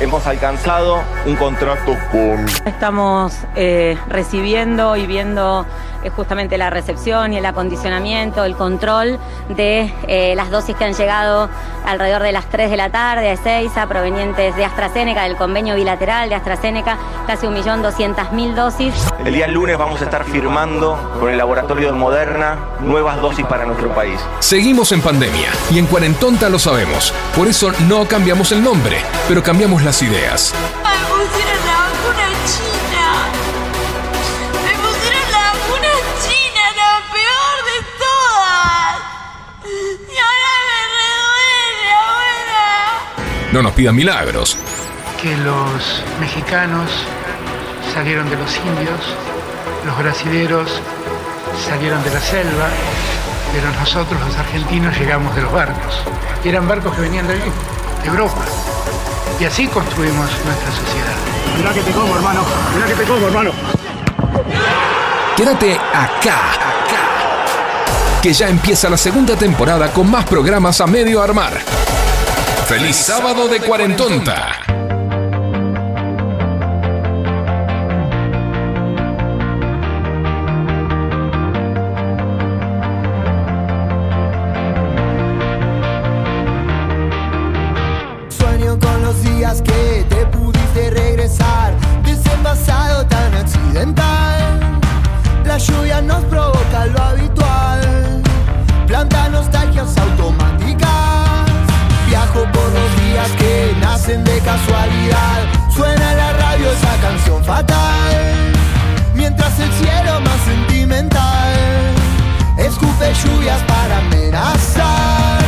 hemos alcanzado un contrato con Estamos eh, recibiendo y viendo eh, justamente la recepción y el acondicionamiento, el control de eh, las dosis que han llegado alrededor de las 3 de la tarde a Ezeiza, provenientes de AstraZeneca, del convenio bilateral de AstraZeneca, casi 1.200.000 dosis. El día lunes vamos a estar firmando con el laboratorio de Moderna nuevas dosis para nuestro país. Seguimos en pandemia y en Cuarentonta lo sabemos. Por eso no cambiamos el nombre, pero cambiamos las ideas. Me pusieron la vacuna china. Me pusieron la vacuna china, la peor de todas. Y ahora me reduele, abuela. No nos pidan milagros. Que los mexicanos salieron de los indios, los brasileros salieron de la selva, pero nosotros los argentinos llegamos de los barcos. Y eran barcos que venían de allí, de Europa. Y así construimos nuestra sociedad. Mirá que te como, hermano. Mirá que te como, hermano. Quédate acá, acá. Que ya empieza la segunda temporada con más programas a medio armar. ¡Feliz sábado de Cuarentonta! Lluvia nos provoca lo habitual, planta nostalgias automáticas. Viajo por los días que nacen de casualidad. Suena en la radio esa canción fatal, mientras el cielo más sentimental escupe lluvias para amenazar.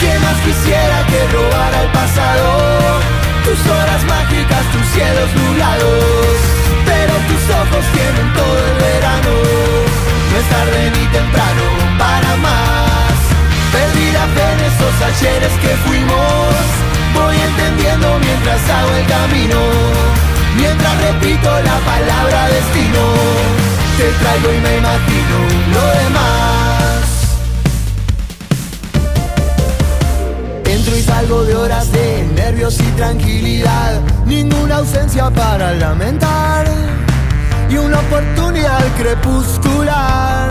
¿Qué más quisiera que robar al pasado? Tus horas mágicas, tus cielos nublados. Pero tus ojos tienen todo el verano. No es tarde ni temprano para más. Fe en esos ayeres que fuimos. Voy entendiendo mientras hago el camino. Mientras repito la palabra destino. Te traigo y me imagino lo demás. Salgo de horas de nervios y tranquilidad, ninguna ausencia para lamentar y una oportunidad crepuscular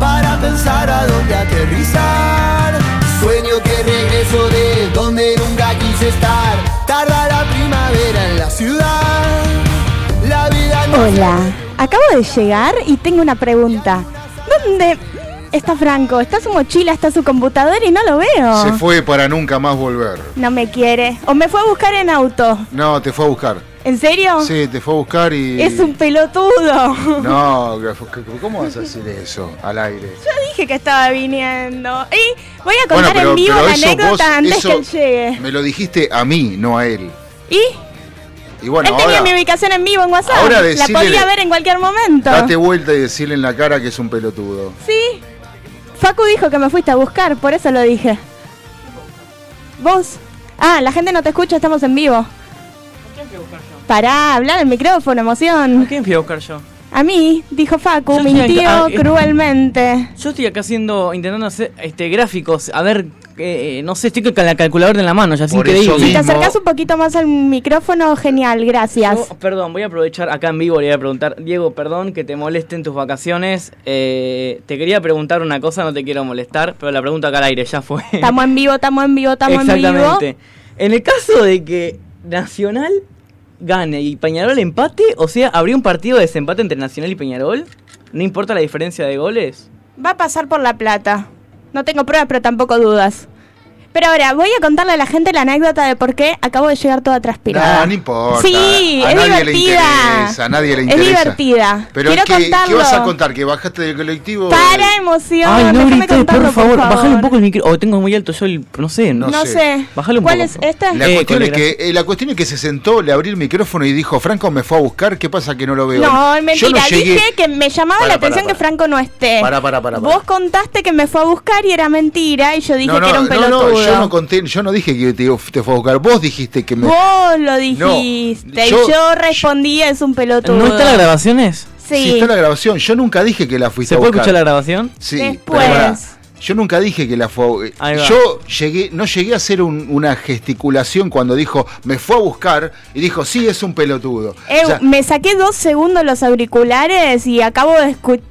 para pensar a dónde aterrizar. Sueño que regreso de donde nunca quise estar. Tarda la primavera en la ciudad. La vida no Hola, acabo de llegar y tengo una pregunta. ¿Dónde está Franco? Está su mochila, está su computadora y no lo veo. Se fue para nunca más volver. No me quiere. O me fue a buscar en auto. No, te fue a buscar. ¿En serio? Sí, te fue a buscar y. Es un pelotudo. No, ¿cómo vas a decir eso al aire? Yo dije que estaba viniendo. Y voy a Bueno, contar pero- en vivo la anécdota vos- antes que él llegue. Me lo dijiste a mí, no a él. ¿Y? Y bueno, él tenía ahora mi ubicación en vivo en WhatsApp. ahora la decile- podía ver en cualquier momento. date vuelta y decirle en la cara que es un pelotudo. Sí. Facu dijo que me fuiste a buscar, por eso lo dije. ¿Vos? Ah, la gente no te escucha, estamos en vivo. Pará, hablar al micrófono, emoción. ¿A quién fui a buscar yo? A mí, dijo Facu, Yo mintió acá- ah, cruelmente. Yo estoy acá haciendo, intentando hacer este gráficos, a ver, eh, no sé, estoy con la calculadora en la mano, ya es Por increíble. Si te acercás un poquito más al micrófono, genial, gracias. Yo, perdón, voy a aprovechar acá en vivo, le voy a preguntar, Diego, perdón que te moleste en tus vacaciones. eh, te quería preguntar una cosa, no te quiero molestar, pero la pregunta acá al aire ya fue. Estamos en vivo, estamos en vivo, estamos en vivo. Exactamente. En el caso de que Nacional gane y Peñarol empate, o sea, habría un partido de desempate entre Nacional y Peñarol, no importa la diferencia de goles. Va a pasar por La Plata. No tengo pruebas, pero tampoco dudas. Pero ahora voy a contarle a la gente la anécdota de por qué acabo de llegar toda transpirada. No, no importa. Sí, a es nadie le divertida. interesa, a nadie le Es interesa. divertida. Pero Quiero ¿qué, ¿qué vas a contar? ¿Que bajaste del colectivo? Para emoción. Ay, no déjame grites, contarlo, por favor. Bájale un poco el micro. O tengo muy alto yo el. No sé. No No, sé. sé. Bájale un ¿Cuál poco. es esta? La, Eh, cuestión es que, eh, la cuestión es que se sentó, le abrí el micrófono y dijo, Franco me fue a buscar, ¿qué pasa que no lo veo? No, Yo mentira. no llegué- Dije que me llamaba Para, la atención para. que Franco no esté. Para, para, para, para. Vos contaste que me fue a buscar y era mentira y yo dije no, no, que era un no, pelotudo. No, yo no conté, yo no dije que te, te fue a buscar, vos dijiste que me... Vos lo dijiste yo- y yo respondí es un pelotudo. ¿No está la grabaciones? Sí. Sí, está la grabación, yo nunca dije que la fuiste ¿Se a puede buscar. escuchar la grabación? Sí, Después. pero yo nunca dije que la fue a va. Yo llegué, no llegué a hacer un- una gesticulación cuando dijo, me fue a buscar, y dijo, sí, es un pelotudo. Eh, O sea, me saqué dos segundos los auriculares y acabo de escuchar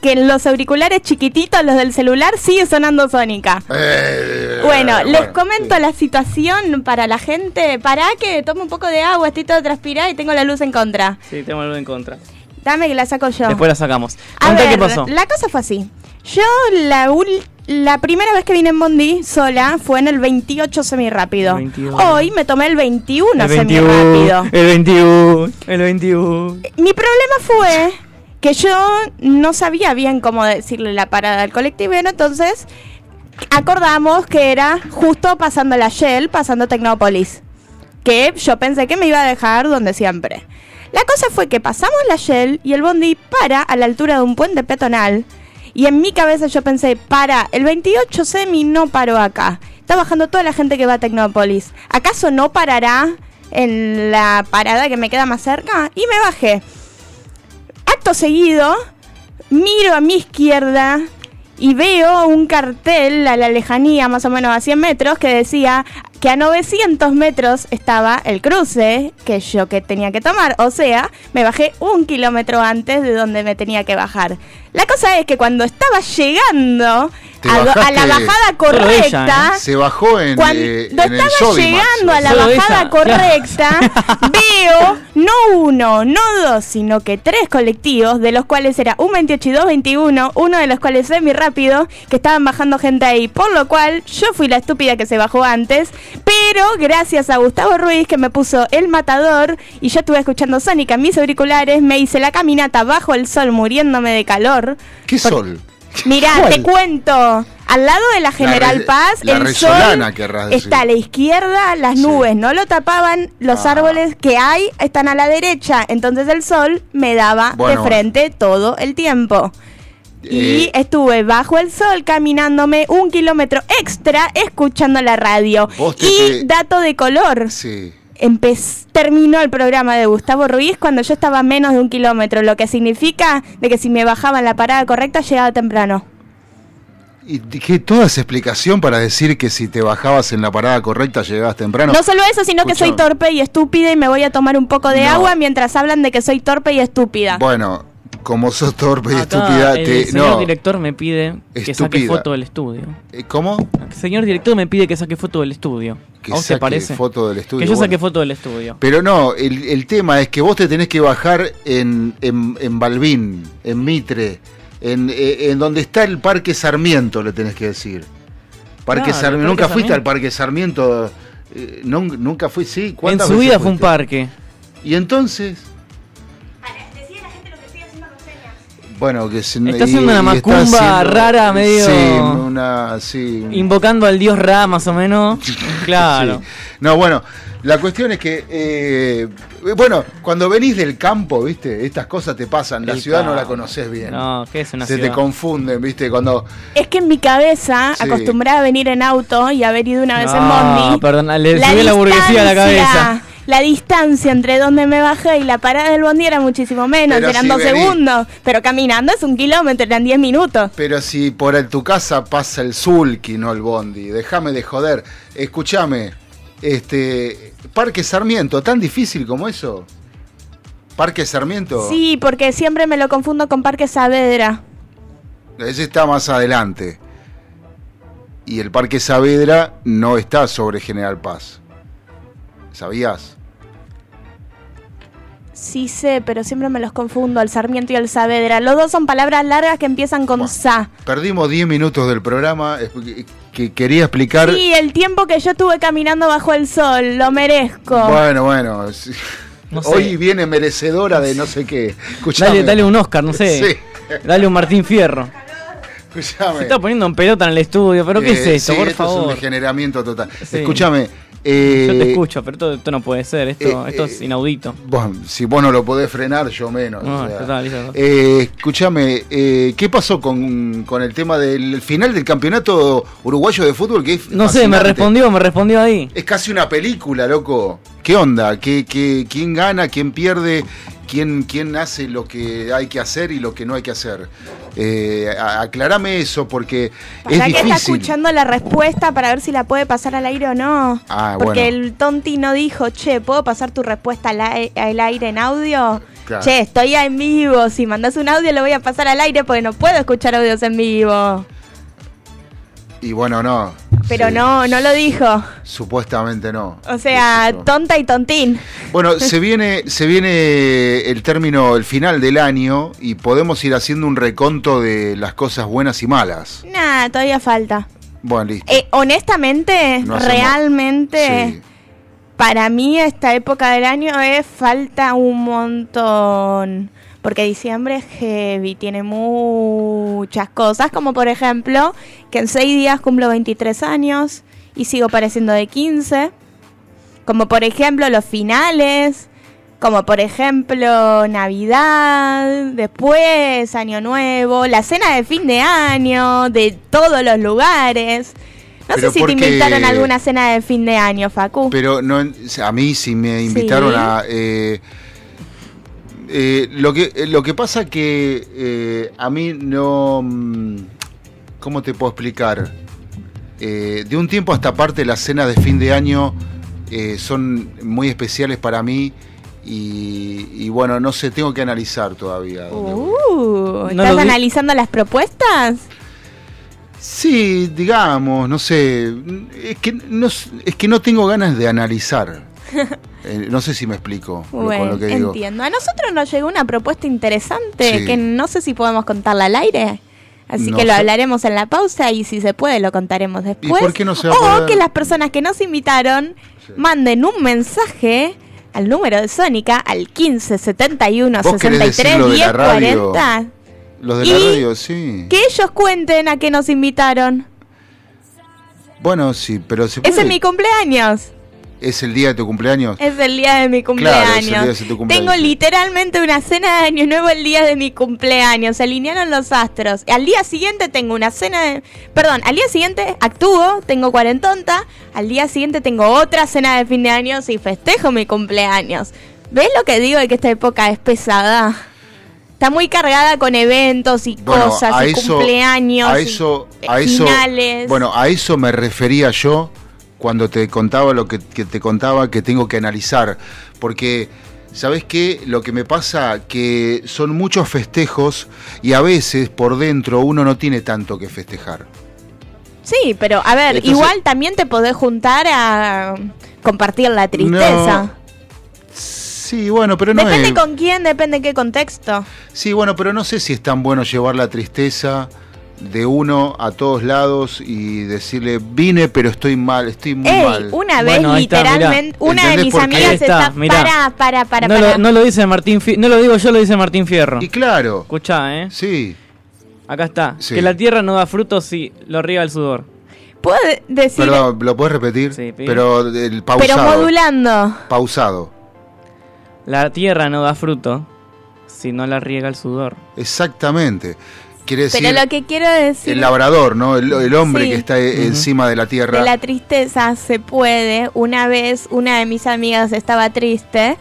que en los auriculares chiquititos, los del celular, sigue sonando Sónica. eh, Bueno, les bueno, comento la situación para la gente. Para que tome un poco de agua, estoy toda transpirada y tengo la luz en contra. Sí, tengo algo en contra. Dame que la saco yo. Después la sacamos. A ver, qué pasó. La cosa fue así. Yo la, ul- la primera vez que vine en Bondi sola fue en el 28 semirápido. 22. Hoy me tomé el 21 El 21, semirápido. el 21, el 21. Mi problema fue que yo no sabía bien cómo decirle la parada al colectivo, entonces acordamos que era justo pasando la Shell, pasando Tecnópolis. Que yo pensé que me iba a dejar donde siempre. La cosa fue que pasamos la Shell y el bondi para a la altura de un puente peatonal. Y en mi cabeza yo pensé, para, el 28 semi no paró acá. Está bajando toda la gente que va a Tecnópolis. ¿Acaso no parará en la parada que me queda más cerca? Y me bajé. Seguido, miro a mi izquierda y veo un cartel a la lejanía, más o menos a 100 metros, que decía que a 900 metros estaba el cruce que yo que tenía que tomar. O sea, me bajé un kilómetro antes de donde me tenía que bajar. La cosa es que cuando estaba llegando Te a, la bajada ella, correcta, se bajó en, cuando eh, en estaba llegando a la Solo bajada ella, correcta, veo no uno, no dos, sino que tres colectivos, de los cuales era un 28 y 221, uno de los cuales semi rápido, que estaban bajando gente ahí. Por lo cual, yo fui la estúpida que se bajó antes, pero gracias a Gustavo Ruiz, que me puso el matador, y yo estuve escuchando Sónica en mis auriculares, me hice la caminata bajo el sol muriéndome de calor. ¿Qué sol? Mirá, ¿Cuál? te cuento. Al lado de la General re- Paz, la el sol está a la izquierda, las Sí. nubes no lo tapaban, los Ah. árboles que hay están a la derecha, entonces el sol me daba Bueno, de frente todo el tiempo. Y Eh, estuve bajo el sol caminándome un kilómetro extra escuchando la radio. Te- y dato de color, Sí. Terminó el programa de Gustavo Ruiz cuando yo estaba a menos de un kilómetro, lo que significa de que si me bajaba en la parada correcta llegaba temprano. ¿Y qué toda esa explicación para decir que si te bajabas en la parada correcta llegabas temprano? No solo eso, sino que soy torpe y estúpida y me voy a tomar un poco de No. agua mientras hablan de que soy torpe y estúpida. Bueno, como sos torpe y Acá estúpida, el te... señor No, director me pide que saque foto del estudio. Eh, ¿Cómo? El señor director me pide que saque foto del estudio. Que ¿A vos te saque parece? foto del estudio. Que yo saque foto del estudio. Pero no, el, el tema es que vos te tenés que bajar en, en, en Balbín, en Mitre, en, eh, en donde está el Parque Sarmiento, le tenés que decir. Parque Claro, Sarmiento. Nunca fuiste al Parque Sarmiento. eh, no, nunca fui, sí. En ¿Cuántas su vida fue un parque. Y entonces, bueno, que se, Está haciendo una y macumba rara, medio- Sí, una, sí. Invocando al dios Ra, más o menos. Claro. Sí. No, bueno, la cuestión es que, eh, bueno, cuando venís del campo, viste, estas cosas te pasan, la El ciudad no la conoces bien. No, ¿qué es una Se ciudad? te confunden, viste, cuando... Es que en mi cabeza, Sí. acostumbrada a venir en auto y haber ido una vez en No, Bondi, perdón, le subí la burguesía a la cabeza. La distancia entre donde me bajé y la parada del Bondi era muchísimo menos, Pero eran si dos segundos, pero caminando es un kilómetro, eran diez minutos. Pero si por el- tu casa pasa el Zulki, no el Bondi, déjame de joder. Escúchame, este, Parque Sarmiento, ¿tan difícil como eso? Parque Sarmiento, Sí, porque siempre me lo confundo con Parque Saavedra. ese está más adelante. Y el Parque Saavedra no está sobre General Paz. ¿Sabías? Sí sé, pero siempre me los confundo, el Sarmiento y el Saavedra. Los dos son palabras largas que empiezan con sa. Perdimos 10 minutos del programa. Que, que quería explicar. Sí, el tiempo que yo estuve caminando bajo el sol, lo merezco. Bueno, bueno. sí. No sé. Hoy viene merecedora de no sé qué. Escuchame. Dale, dale un Oscar, no sé. Sí. Dale un Martín Fierro. Escuchame. Se está poniendo en pelota en el estudio, pero ¿qué Eh, es esto? sí, por esto es un degeneramiento total. Sí. Escúchame. eh, Yo te escucho, pero esto, esto no puede ser. Esto, eh, esto es inaudito. Bueno, si vos no lo podés frenar, yo menos. No, o sea. total, eso. Eh, escúchame, eh, ¿qué pasó con, con el tema del final del campeonato uruguayo de fútbol? Que No sé, me respondió, me respondió ahí. Es casi una película, loco. ¿Qué onda? ¿Qué, qué, quién gana? ¿Quién pierde? ¿Quién, ¿Quién hace lo que hay que hacer y lo que no hay que hacer? Eh, aclarame eso porque ¿Para es está difícil. escuchando la respuesta para ver si la puede pasar al aire o no? Ah, Porque bueno. el tonti no dijo, che, ¿puedo pasar tu respuesta al, ai- al aire en audio? Claro. Che, estoy en vivo. Si mandas un audio lo voy a pasar al aire porque no puedo escuchar audios en vivo. Y bueno, no. Pero Sí, no, no lo dijo. Supuestamente no. O sea, tonta y tontín. Bueno, se viene, se viene el término, el final del año y podemos ir haciendo un reconto de las cosas buenas y malas. Nada, todavía falta. Bueno, listo. Eh, honestamente, No realmente, Sí. para mí esta época del año es falta un montón. Porque diciembre es heavy, tiene muchas cosas, como por ejemplo que en seis días cumplo 23 años y sigo pareciendo de 15. Como por ejemplo los finales, como por ejemplo Navidad, después Año Nuevo, la cena de fin de año, de todos los lugares. No Pero sé si porque- te invitaron a alguna cena de fin de año, Facu. Pero no, a mí sí me invitaron Sí. a... eh, eh, lo, que, eh, lo que pasa que eh, a mí no... mm, ¿Cómo te puedo explicar? Eh, de un tiempo a esta parte las cenas de fin de año eh, son muy especiales para mí y, y bueno, no sé, tengo que analizar todavía. Uh, ¿Estás analizando las propuestas? Sí, digamos, no sé, es que no, es que no tengo ganas de analizar. Eh, no sé si me explico con Bueno, lo que digo. entiendo. A nosotros nos llegó una propuesta interesante Sí. que no sé si podemos contarla al aire. Así No que lo sé. hablaremos en la pausa y si se puede lo contaremos después. por qué no se va a o poder? que las personas que nos invitaron manden un mensaje al número de Sónica al 15 71 ¿Vos querés 63 decir lo de 10 la radio? 40. Los de Y la radio, sí. Que ellos cuenten a qué nos invitaron. Bueno, sí, pero se Ese puede- es mi cumpleaños. ¿Es el día de tu cumpleaños. Es el día de mi Claro, es el cumpleaños. día de tu cumpleaños. Tengo literalmente una cena de año nuevo el día de mi cumpleaños. Se alinearon los astros. Al día siguiente tengo una cena de... Perdón, al día siguiente actúo, tengo cuarentonta. Al día siguiente tengo otra cena de fin de años y festejo mi cumpleaños. ¿Ves lo que digo de que esta época es pesada? Está muy cargada con eventos y Bueno, cosas, a y eso, cumpleaños, a y, eso, eh, a eso, finales. bueno, a eso me refería yo cuando te contaba lo que, que te contaba que tengo que analizar, porque ¿sabes qué? Lo que me pasa que son muchos festejos y a veces por dentro uno no tiene tanto que festejar. Sí, pero a ver, Entonces- igual también te podés juntar a compartir la tristeza. No, Sí, bueno, pero no depende es. con quién, depende en qué contexto. Sí, bueno, pero no sé si es tan bueno llevar la tristeza de uno a todos lados y decirle vine pero estoy mal, estoy muy Ey, mal. una vez literalmente, una de ¿Entendés mis amigas está, está, para, para, para, no, para. lo, no lo dice Martín Fi- no lo digo yo, lo dice Martín Fierro. Y claro, Escuchá, ¿eh? sí. Acá está. Sí. Que la tierra no da frutos si lo riega el sudor. Puedo decir, Perdón, ¿lo puedes repetir? Sí, pero el pero pausado. modulando. Pausado. La tierra no da fruto si no la riega el sudor. Exactamente. Quiere decir Pero lo que quiero decir el labrador, ¿no? El, el hombre Sí. que está e- encima de la tierra. de la tristeza se puede. Una vez una de mis amigas estaba triste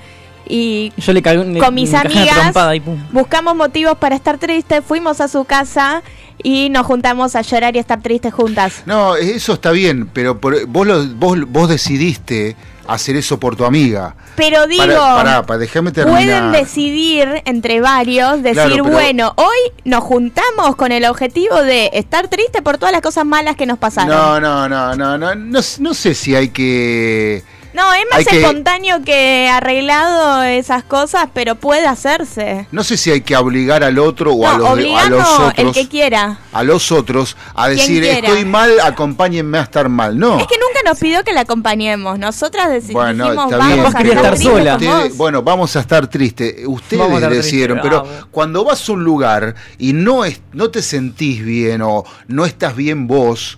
y Yo le cagué con mis amigas y buscamos motivos para estar tristes, fuimos a su casa y nos juntamos a llorar y estar tristes juntas. No, eso está bien, pero por- vos, lo- vos, vos decidiste hacer eso por tu amiga. Pero digo, pará, pará, déjame terminar. pueden decidir entre varios, decir, Claro, pero- bueno, hoy nos juntamos con el objetivo de estar triste por todas las cosas malas que nos pasaron. No, no, no, no, no, no, no sé si hay que... No, es más Hay espontáneo que arreglado esas cosas, pero puede hacerse. No sé si hay que obligar al otro o a, los, a los el otros. que quiera. A los otros a decir, estoy mal, acompáñenme a estar mal. No. Es que nunca nos pidió que la acompañemos. Nosotras deci- Bueno, dijimos, vamos a estar ustedes- vos". bueno, vamos a estar tristes. Ustedes Vamos a estar decidieron, pero cuando vas a un lugar y no, es, no te sentís bien o no estás bien vos,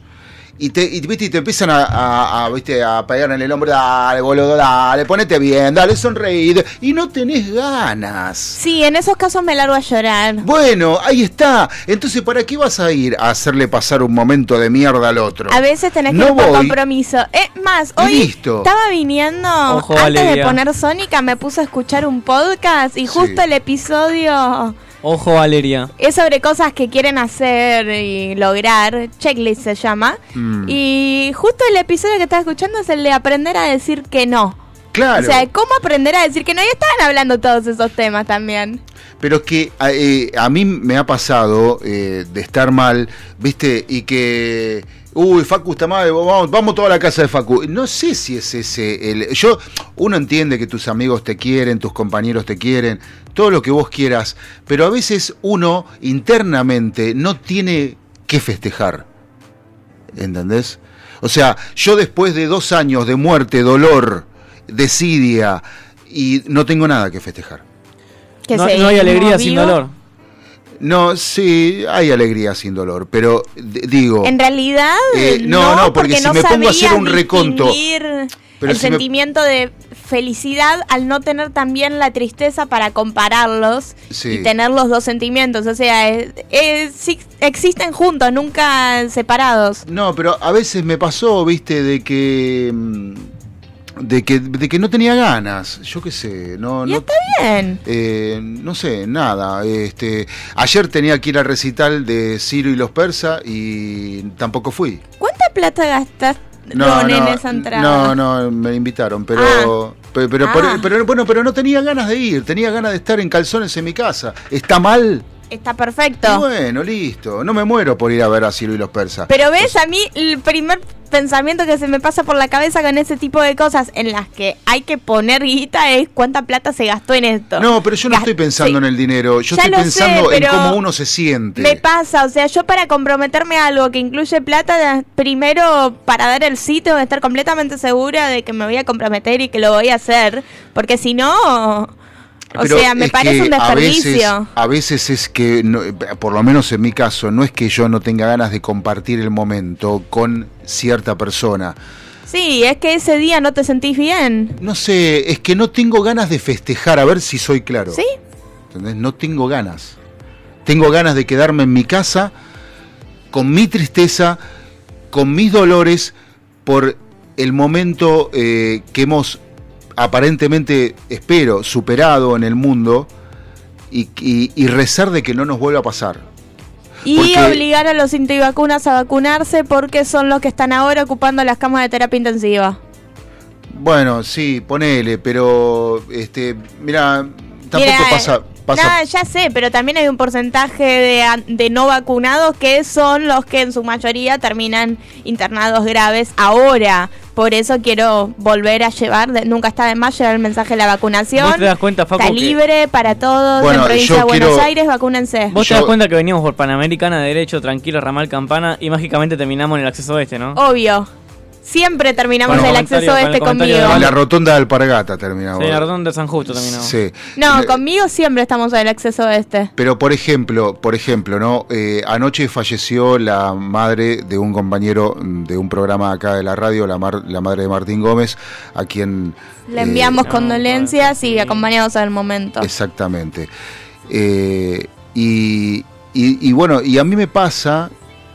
y te, y, ¿viste? y te empiezan a, a- a, ¿viste? a pegar en el hombro, dale, boludo, dale, ponete bien, dale, sonreí, y no tenés ganas. Sí, en esos casos me largo a llorar. Bueno, ahí está. Entonces, ¿para qué vas a ir a hacerle pasar un momento de mierda al otro? A veces tenés que No ir por compromiso. Es más, hoy Listo. estaba viniendo, Ojo, antes de poner Sónica, me puse a escuchar un podcast y justo el episodio Ojo, Valeria. es sobre cosas que quieren hacer y lograr. Checklist se llama. Mm. Y justo el episodio que estaba escuchando es el de aprender a decir que no. Claro. O sea, ¿cómo aprender a decir que no? Y estaban hablando todos esos temas también. Pero es que a, eh, a mí me ha pasado eh, de estar mal, ¿viste? Y que. Uy, Facu está mal, vamos, vamos toda la casa de Facu. No sé si es ese el. Yo, uno entiende que tus amigos te quieren, tus compañeros te quieren, todo lo que vos quieras, pero a veces uno internamente no tiene que festejar. ¿Entendés? O sea, yo después de dos años de muerte, dolor, desidia, y no tengo nada que festejar. Que No, no hay alegría sin dolor. No, sí, hay alegría sin dolor, pero digo, En realidad, Eh, no, no, porque si no me pongo a hacer un reconto, pero el si me- sentimiento de felicidad al no tener también la tristeza para compararlos Sí. y tener los dos sentimientos. O sea, es- es- sí, existen juntos, nunca separados. no, pero a veces me pasó, viste, de que mm, de que de que no tenía ganas, yo qué sé, no Y no está bien. eh, no sé, nada. Este, ayer tenía que ir al recital de Ciro y los persas y tampoco fui. ¿Cuánta plata gastaste en esa entrada? no, no, me invitaron, pero, pe- pero, Ah. pero, pero, bueno, pero no tenía ganas de ir, tenía ganas de estar en calzones en mi casa. ¿Está mal? Está Y perfecto. bueno, listo. No me muero por ir a ver a Ciro y los persas. Pero ves, a mí el primer pensamiento que se me pasa por la cabeza con ese tipo de cosas en las que hay que poner guita es cuánta plata se gastó en esto. No, pero yo no estoy pensando sí. en el dinero. Yo Ya estoy lo sé, pensando en cómo uno se siente. Me pasa, o sea, yo para comprometerme a algo que incluye plata, primero para dar el que estar completamente segura de que me voy a comprometer y que lo voy a hacer, porque si no, o Pero sea, me parece un a veces- desperdicio. A veces, es que, no- por lo menos en mi caso, no es que yo no tenga ganas de compartir el momento con cierta persona. Sí, es que ese día no te sentís bien. No sé, es que no tengo ganas de festejar, a ver si soy claro. ¿Sí? ¿Entendés? No tengo ganas. Tengo ganas de quedarme en mi casa con mi tristeza, con mis dolores, por el momento eh, que hemos aparentemente, espero, superado en el mundo y, y- y rezar de que no nos vuelva a pasar. Y Porque- obligar a los antivacunas a vacunarse porque son los que están ahora ocupando las camas de terapia intensiva. Bueno, sí, ponele, pero este, mira, tampoco Mira, pasa, pasa Nada, ya sé, pero también hay un porcentaje de, an- de no vacunados que son los que en su mayoría terminan internados graves ahora. Por eso quiero volver a llevar, de- nunca está de más llevar el mensaje de la vacunación. ¿Vos te das cuenta, Facu, Está que- libre para todos Bueno, en provincia de Buenos quiero- Aires, vacúnense. Vos te das cuenta que veníamos por Panamericana, derecho, tranquilo, ramal campana, y mágicamente terminamos en el acceso este, ¿no? Obvio. Siempre terminamos Con el acceso con este conmigo. de en la rotonda de Alpargata terminamos. Sí, la rotonda de San Justo terminamos. Sí. No, conmigo siempre estamos en el acceso este. Pero por ejemplo, por ejemplo, ¿no? Eh, anoche falleció la madre de un compañero de un programa acá de la radio, la, mar- la madre de Martín Gómez, a quien Le eh, enviamos no, condolencias y acompañados al momento. Exactamente. Eh, y, y- y bueno, y a mí me pasa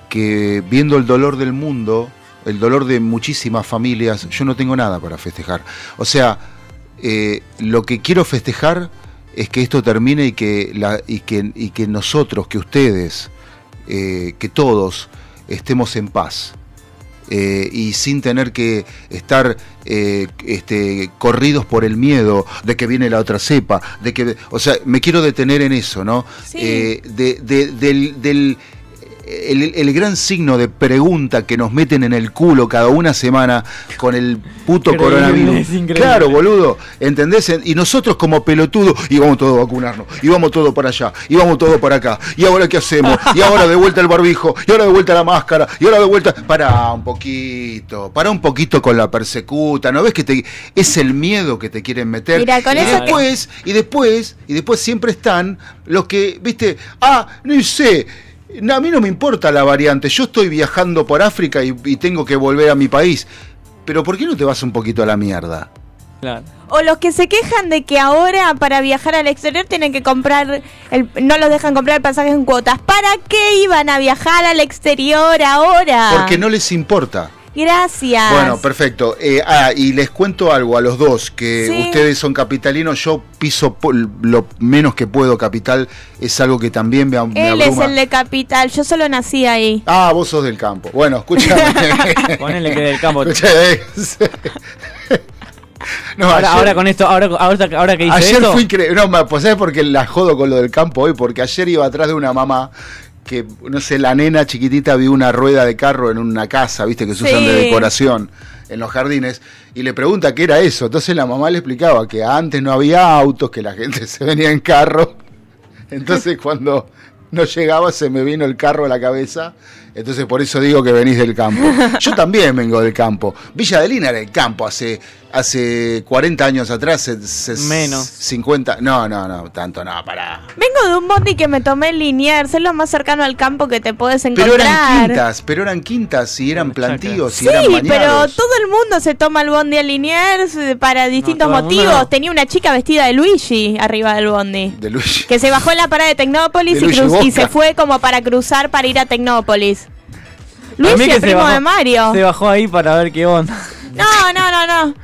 que viendo el dolor del mundo, el dolor de muchísimas familias, yo no tengo nada para festejar. O sea, eh, lo que quiero festejar es que esto termine y que, la, y que, y que nosotros, que ustedes, eh, que todos estemos en paz. eh, y sin tener que estar eh, este, corridos por el miedo de que viene la otra cepa, de que, o sea, me quiero detener en eso, ¿no? Sí. Eh, de- de- del, del- el, el gran signo de pregunta que nos meten en el culo cada una semana con el puto Increíble, coronavirus. Claro, boludo, ¿entendés? Y nosotros como pelotudos, y vamos todos a vacunarnos, y vamos todos para allá, y vamos todos para acá, y ahora qué hacemos, y ahora de vuelta el barbijo, y ahora de vuelta la máscara, y ahora de vuelta. Para un poquito, para un poquito con la persecuta, ¿no ves que te, es el miedo que te quieren meter? Mira, con y eso que- después, y después, y después siempre están los que, viste, ah, no sé. No, A mí no me importa la variante, yo estoy viajando por África y, y tengo que volver a mi país. Pero ¿por qué no te vas un poquito a la mierda? Claro. O los que se quejan de que ahora para viajar al exterior tienen que comprar, el, no los dejan comprar pasajes en cuotas. ¿Para qué iban a viajar al exterior ahora? Porque no les importa. Gracias. Bueno, perfecto. Eh, ah, y les cuento algo a los dos, que Sí. ustedes son capitalinos, yo piso po- lo menos que puedo capital, es algo que también me, me Él es el de Capital, yo solo nací ahí. Ah, vos sos del campo. Bueno, escúchame. Ponele que del campo. Escuchame. No, ahora, ayer- ahora con esto, ahora, ahora, ahora que dice Ayer esto, fue increíble. No, ma- pues ¿sabes por qué la jodo con lo del campo hoy? Porque ayer iba atrás de una mamá que, no sé, la nena chiquitita vio una rueda de carro en una casa, viste, que se usan de decoración en los jardines, y le pregunta qué era eso. Entonces la mamá le explicaba que antes no había autos, que la gente se venía en carro. Entonces cuando no llegaba se me vino el carro a la cabeza. Entonces por eso digo que venís del campo. Yo también vengo del campo. Villa de Lina era el campo hace, hace 40 años atrás. se- Menos. 50. No, no, no, tanto no, pará. Vengo de un bondi que me tomé en Liniers, es lo más cercano al campo que te puedes Pero encontrar. eran quintas, pero eran quintas y eran plantíos y Sí, eran pero bañados. todo el mundo se toma el bondi a Liniers para distintos motivos. no. Tenía una chica vestida de Luigi arriba del bondi. De Luigi. Que se bajó en la parada de Tecnópolis De y, cruz- y se fue como para cruzar para ir a Tecnópolis. Que el primo bajó- de Mario. Se bajó ahí para ver qué onda. No, no, no, no.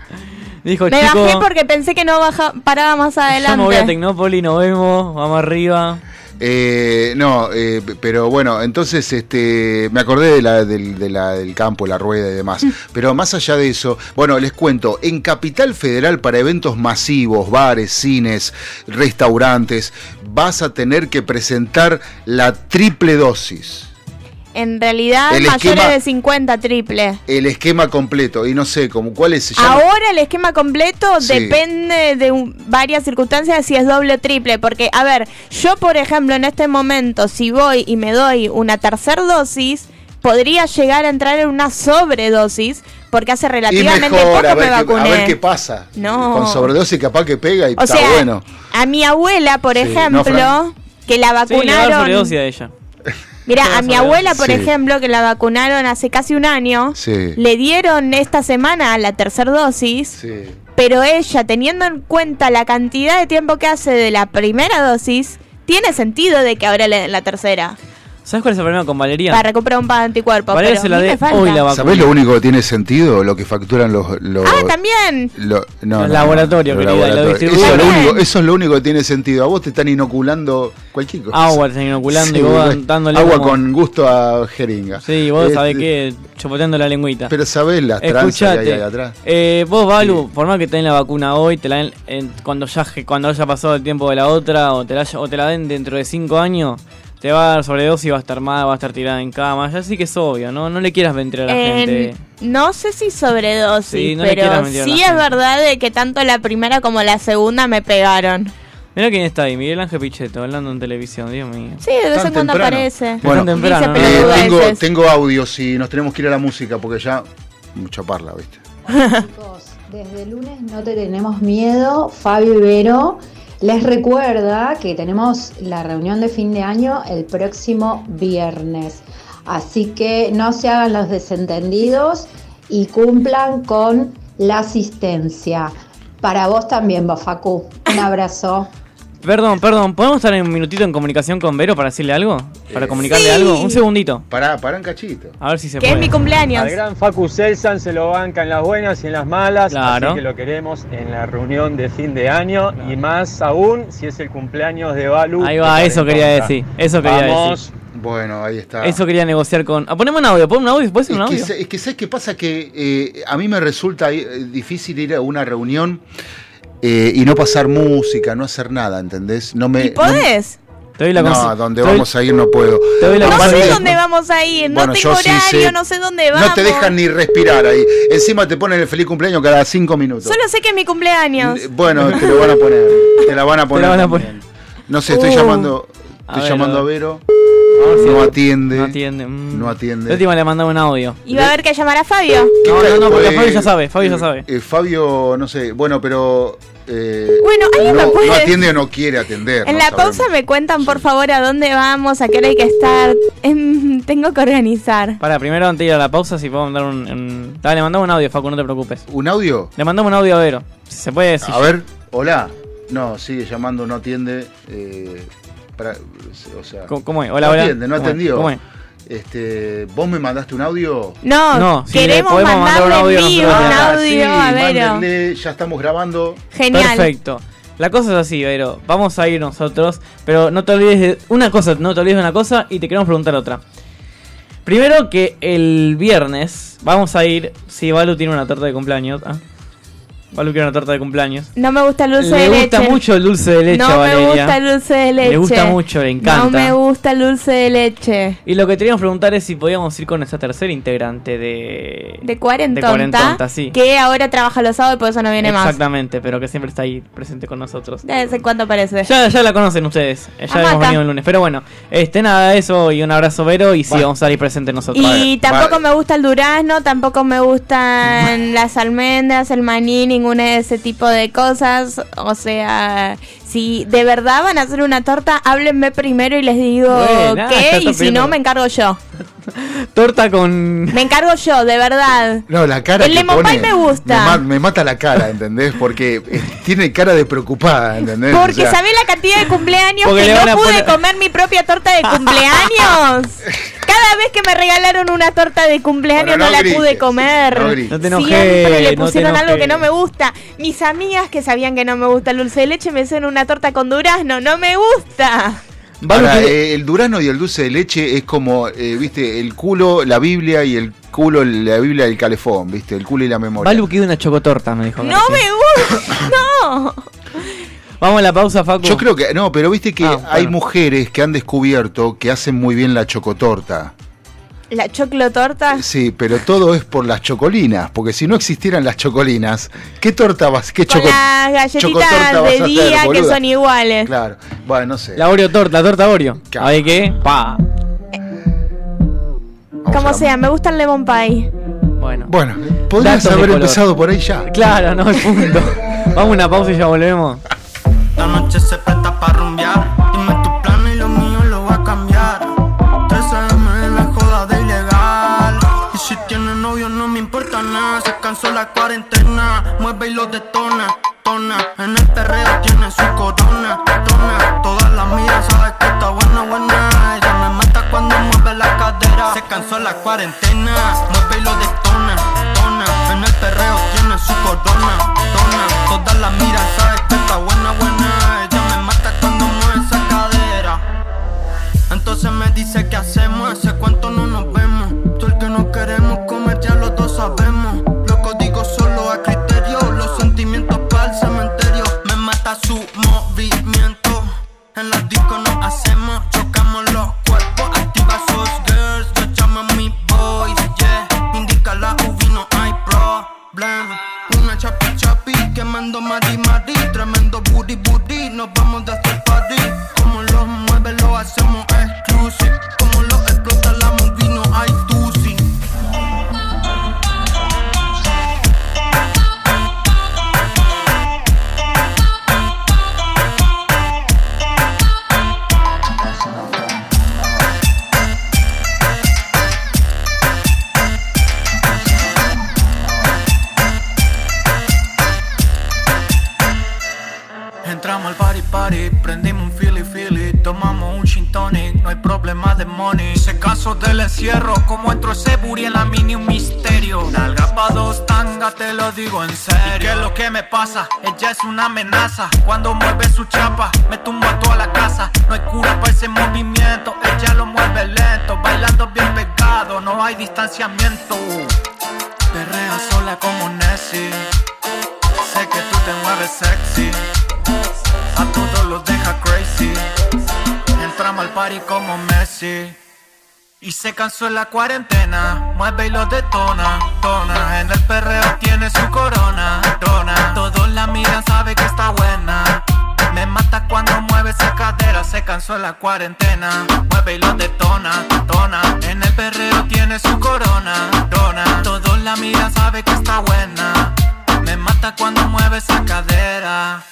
Dijo, Me chico, bajé porque pensé que no baja, paraba más yo adelante. me voy a Tecnópolis, nos vemos, vamos arriba. Eh, no, eh, pero bueno, entonces este, me acordé de la, del, de la- del campo, la rueda y demás. Pero más allá de eso, bueno, les cuento, en Capital Federal para eventos masivos, bares, cines, restaurantes, vas a tener que presentar la triple dosis. En realidad, El mayores esquema- de 50 triple. El esquema completo, y no sé, como, ¿cuál es? Ahora el esquema completo Sí. depende de un- varias circunstancias si es doble o triple. Porque, a ver, yo por ejemplo en este momento, si voy y me doy una tercer dosis, podría llegar a entrar en una sobredosis porque hace relativamente mejor, poco me ver, qué, a vacuné. ver qué pasa. No. Con sobredosis capaz que pega y o está sea, bueno. a mi abuela, por Sí, ¿no, ejemplo, Fran? que la Sí, le va a dar vacunaron... sobredosis a ella. Mira, a mi abuela, por Sí. ejemplo, que la vacunaron hace casi un año, Sí. le dieron esta semana la tercera dosis. Sí. Pero ella, teniendo en cuenta la cantidad de tiempo que hace de la primera dosis, tiene sentido de que ahora le den la tercera. ¿Sabes cuál es el problema con Valeria? Para recuperar un par de anticuerpos. Valeria pero se la falta. hoy la vacuna. ¿Sabés lo único que tiene sentido? Lo que facturan los... los Ah, también. lo- no, Los no, laboratorios, querida, los. Eso, es lo único, eso es lo único que tiene sentido. A vos te están inoculando cualquier cosa. Agua te están inoculando Sí, y vos dándole Agua como- con gusto a jeringa. Sí, vos Este, sabés que chopoteando la lengüita. Pero sabés las tranzas que hay Escuchate, ahí atrás. eh, vos, Balu, por más que te den la vacuna hoy, te la den en- cuando ya cuando haya pasado el tiempo de la otra, o te la, haya- o te la den dentro de cinco años, te va a dar sobredosis, va a estar mal, va a estar tirada en cama. Ya sí que es obvio, ¿no? No le quieras mentir a la En- gente. no sé si sobredosis, Sí, no le pero quieras mentir a la sí es verdad de que tanto la primera como la segunda me pegaron. Mira quién está ahí, Miguel Ángel Pichetto, hablando en televisión, Dios mío. Sí, de vez en cuando aparece. Bueno, temprano, Eh, tengo, tengo audios y nos tenemos que ir a la música porque ya mucha parla, ¿viste? Chicos, desde el lunes no te tenemos miedo, Fabio Ibero. Les recuerda que tenemos la reunión de fin de año el próximo viernes. Así que no se hagan los desentendidos y cumplan con la asistencia. Para vos también, Bafacu. Un abrazo. Perdón, perdón, ¿podemos estar en un minutito en comunicación con Vero para decirle algo? ¿Para comunicarle Sí. algo? Un segundito. Pará, pará un cachito. A ver si se Que es puede. mi cumpleaños. Al gran Facu Selsan se lo banca en las buenas y en las malas, Claro. así que lo queremos en la reunión de fin de año y más aún si es el cumpleaños de Balu. Ahí va, eso quería decir. Eso quería Vamos. decir. Bueno, ahí está. Eso quería negociar con. Ah, poneme un audio, pon un audio, ¿puedes Es un que, audio? es que ¿sabes qué pasa? Que eh, a mí me resulta eh, difícil ir a una reunión eh, y no pasar música, no hacer nada, ¿entendés? No me, ¿Y podés? No, Te doy la No, donde te doy- vamos a ir no puedo. te doy la No sé dónde vamos a ir, no Bueno, tengo sí horario, sé. no sé dónde vamos. No te dejan ni respirar ahí. Encima te ponen el feliz cumpleaños cada cinco minutos. Solo sé que es mi cumpleaños. Bueno, te lo van a poner. Te la van a poner. la van a también. No sé, estoy Uh. llamando. A Estoy ver, llamando a a ver. Vero. No atiende. No atiende. mm. No La atiende. última le mandaba un audio. Y va a haber que llamar a Fabio. No, no, no, porque Eh, Fabio ya sabe, Fabio ya sabe. eh, Fabio, no sé. Bueno, pero. eh, Bueno, ¿alguien me no, puede- no atiende o no quiere atender. En no la sabemos. pausa me cuentan, por favor, a dónde vamos, a qué hora hay que estar. Em, tengo que organizar. Para, primero antes de ir a la pausa, si puedo mandar un. un- Dale, mandame un audio, Facu, no te preocupes. ¿Un audio? Le mandamos un audio a Vero. Si se puede decir. A ver, hola. No, sigue llamando, no atiende. eh, para- o sea, ¿Cómo, cómo es? Hola, no hola. atiende, no ¿Cómo atendió. ¿Cómo es? Este, ¿Vos me mandaste un audio? No, No, si queremos podemos mandar un mandarle audio, en vivo un le- Ah, audio sí, a Vero. mándenle, ya estamos grabando. Genial. Perfecto. La cosa es así, Vero. Vamos a ir nosotros, pero no te olvides de una cosa, no te olvides de una cosa y te queremos preguntar otra. Primero que el viernes vamos a ir, si Balu tiene una torta de cumpleaños. ¿ah? Balu quiere una torta de cumpleaños. No me gusta el dulce Le de gusta leche. mucho el dulce de leche no a me Valeria. gusta el dulce de leche. Le gusta mucho, le encanta. No me gusta el dulce de leche. Y lo que queríamos preguntar es si podíamos ir con nuestra tercera integrante de... De cuarentonta. De cuarentonta, sí. Que ahora trabaja los sábados y por eso no viene más. Exactamente, pero que siempre está ahí presente con nosotros. De vez en cuando aparece. Ya, ya la conocen ustedes, ya Amaca. hemos venido el lunes. Pero bueno, este nada, eso y un abrazo Vero y sí, vamos a ir presentes nosotros. Y Vale, tampoco vale. me gusta el durazno, tampoco me gustan las almendras, el maní, ninguna de ese tipo de cosas. O sea, si de verdad van a hacer una torta, háblenme primero y les digo Buena, qué, y si no, me encargo yo. Torta con... Me encargo yo, de verdad. No, la cara El que lemon pone pie me gusta. Me, ma- me mata la cara, ¿entendés? Porque eh, tiene cara de preocupada, ¿entendés? Porque O sea, ¿sabés la cantidad de cumpleaños Porque que no pude poner- comer mi propia torta de cumpleaños? Cada vez que me regalaron una torta de cumpleaños Bueno, no, no la grites, pude comer. no grites. No te enojes, Siempre le no te pusieron algo que no me gusta. Mis amigas que sabían que no me gusta el dulce de leche me hicieron una torta con durazno. No me gusta. Ahora, eh, el durano y el dulce de leche es como, eh, viste, el culo, la Biblia y el culo, la Biblia del calefón, viste, el culo y la memoria. Balu quiere una chocotorta, me dijo. No me gusta. No. Vamos a la pausa, Facu. Yo creo que, no, pero viste que Ah, hay mujeres que han descubierto que hacen muy bien la chocotorta. La choclotorta. Sí, pero todo es por las chocolinas, porque si no existieran las chocolinas, ¿qué torta vas, qué Con choco- las chocotorta galletitas de hacer, día que son iguales. Claro, bueno, no sé. La Oreo torta, la torta Oreo. Claro. Qué, pa. Vamos Como sea, me gusta el lemon pie. Bueno. Bueno, podrías haber empezado por ahí ya. Claro, no, el punto. Vamos a una pausa y ya volvemos. La noche se presta para rumbear. Novio no me importa nada. Se cansó la cuarentena. Mueve y lo detona. Tona. En el perreo tiene su corona. Tona. Todas las miras sabes que está buena, buena. Ella me mata cuando mueve la cadera. Se cansó la cuarentena. Mueve y lo detona. Tona. En el perreo tiene su corona. Tona. Todas las miras una amenaza. Cuando mueve su chapa, me tumbo a toda la casa. No hay cura para ese movimiento, ella lo mueve lento, bailando bien pegado, no hay distanciamiento. Perrea sola como Nessie. Sé que tú te mueves sexy. A todos los deja crazy. sí. Y se cansó en la cuarentena, mueve y lo detona, tona. En el perreo tiene su corona, la cuarentena. Mueve y lo detona, tona. En el perreo tiene su corona, tona. Todos la miran, sabe que está buena. Me mata cuando mueve esa cadera.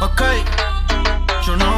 Ok, you know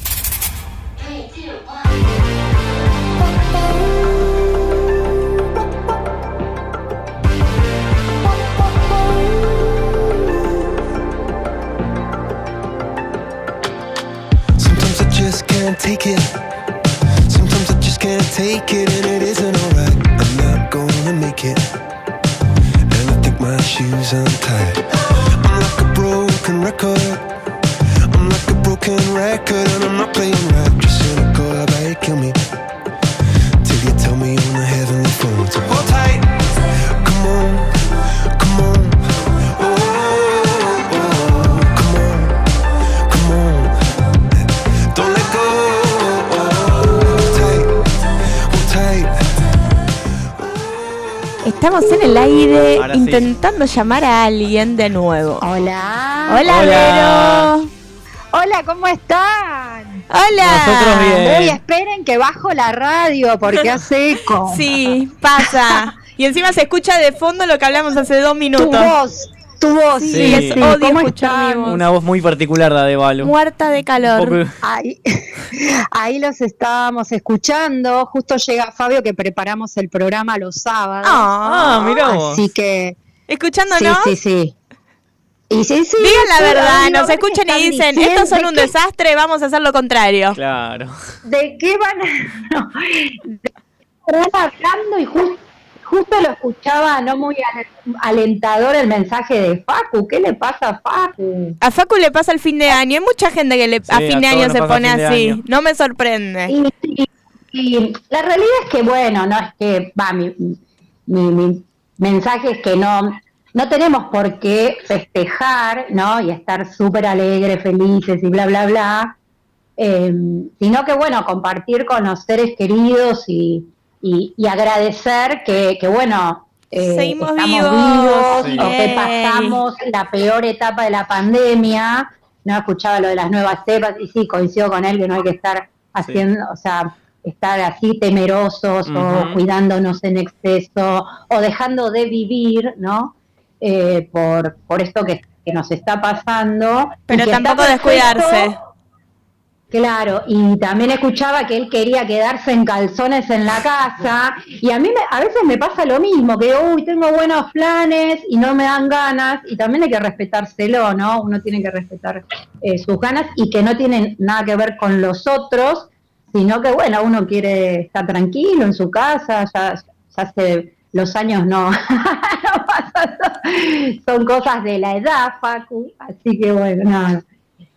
Take it. Sometimes I just can't take it, and it isn't alright. I'm not gonna make it. And I think my shoes untied. Estamos en el aire Ahora sí. intentando llamar a alguien de nuevo. Hola. Hola, Vero. Hola, ¿cómo están? Hola. Nosotros bien. Uy, esperen que bajo la radio porque hace eco. Sí, pasa. Y encima se escucha de fondo lo que hablamos hace dos minutos. Tu voz, tu voz. Sí, Sí. es Sí, odio ¿cómo escuchar mi están? voz. Una voz muy particular la de Balu. Muerta de calor. Poco- Ahí, ahí los estábamos escuchando. Justo llega Fabio que preparamos el programa los sábados. Ah, mirá vos. Así que. ¿Escuchándonos? Sí, sí, sí. Y sí, sí. Digan la verdad, nos ¿qué escuchan y dicen, estos son ¿De un desastre, vamos a hacer lo contrario. Claro. ¿De qué van a.? No, de- van hablando y jus- justo lo escuchaba no muy ale- alentador el mensaje de Facu. ¿Qué le pasa a Facu? A Facu le pasa el fin de año. Hay mucha gente que le, a Sí, fin a de todos año se pone fin de así. año. No me sorprende. Y, y- y la realidad es que, bueno, no es que, va, mi, mi, mi mensaje es que no, no tenemos por qué festejar, ¿no? Y estar súper alegres, felices y bla, bla, bla, eh, sino que, bueno, compartir con los seres queridos y, y, y agradecer que, que bueno, eh, Seguimos estamos vivos, vivos, o que pasamos la peor etapa de la pandemia, no escuchaba lo de las nuevas cepas, y sí, coincido con él que no hay que estar haciendo, o sea, estar así temerosos o cuidándonos en exceso o dejando de vivir, ¿no? Eh, por, por esto que, que nos está pasando. y Pero tampoco perfecto. descuidarse. Claro, y también escuchaba que él quería quedarse en calzones en la casa, y a mí me- a veces me pasa lo mismo, que uy, tengo buenos planes y no me dan ganas, y también hay que respetárselo, ¿no? Uno tiene que respetar eh, sus ganas y que no tienen nada que ver con los otros, sino que, bueno, uno quiere estar tranquilo en su casa, ya, ya hace los años no, no son cosas de la edad, Facu, así que bueno, nada.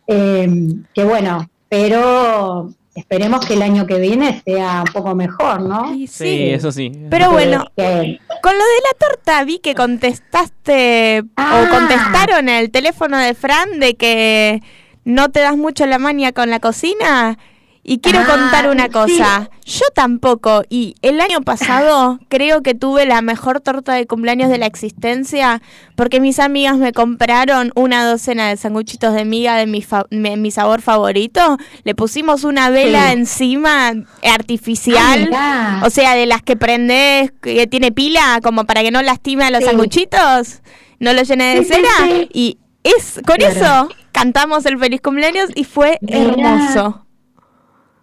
Eh, que bueno, pero esperemos que el año que viene sea un poco mejor, ¿no? Sí, eso sí. Pero bueno, Que- con lo de la torta vi que contestaste Ah. o contestaron el teléfono de Fran de que no te das mucho la maña con la cocina. Y quiero Ah, contar una sí. cosa, yo tampoco, y el año pasado creo que tuve la mejor torta de cumpleaños de la existencia, porque mis amigas me compraron una docena de sanguchitos de miga de mi, fa- mi, mi sabor favorito, le pusimos una vela Sí. encima artificial, Ah, mirá. o sea, de las que prendes, que tiene pila, como para que no lastime a los Sí. sanguchitos, no lo llené de cera, y es con Claro. eso cantamos el feliz cumpleaños y fue hermoso.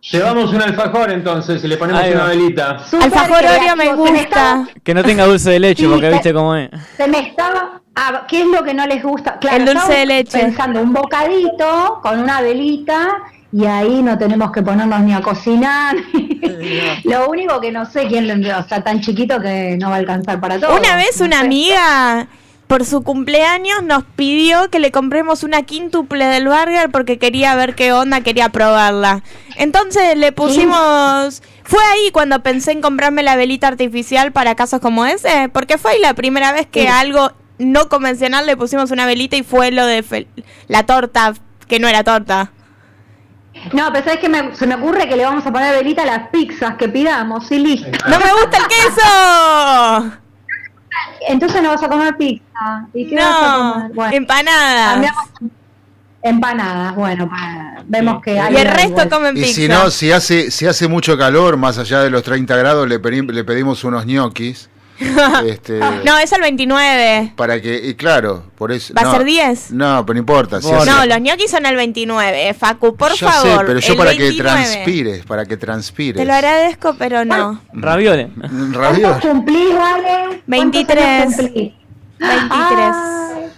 Llevamos un alfajor entonces y le ponemos Ahí va. una velita. Súper Alfajor Oreo me creativo. Se me estaba- gusta. Que no tenga dulce de leche, Sí, porque te- viste cómo es. Se me estaba. ah, ¿Qué es lo que no les gusta? Claro, El dulce de leche. Pensando un bocadito con una velita y ahí no tenemos que ponernos ni a cocinar. lo único que no sé quién lo envió. O sea, tan chiquito que no va a alcanzar para todo. Una vez No una sé. amiga por su cumpleaños nos pidió que le compremos una quíntuple del burger porque quería ver qué onda, quería probarla. Entonces le pusimos... Fue ahí cuando pensé en comprarme la velita artificial para casos como ese, porque fue ahí la primera vez que algo no convencional le pusimos una velita y fue lo de fel- la torta, que no era torta. No, pero ¿sabes que me, se me ocurre que le vamos a poner velita a las pizzas que pidamos y listo. ¡No me gusta el queso! Entonces no vas a comer pizza. ¿Y qué vas a No, comer? Bueno, empanadas. cambiamos- Empanadas, bueno, vemos que hay Y el resto igual. comen Y pizza. si no, si hace, si hace mucho calor, más allá de los 30 grados, le, pedi- le pedimos unos ñoquis. este, no, es el 29. Para que, y claro, por eso. ¿Va a no, ser 10? No, pero no importa. si hace- No, los ñoquis son el 29, Facu, por ya favor. sé, pero yo el para que 29. transpires, para que transpires. Te lo agradezco, pero no. Ravioles. Rabios. ¿Cuántos cumplís, Vale? 23. ¿Cuántos años cumplís? 23. Ay,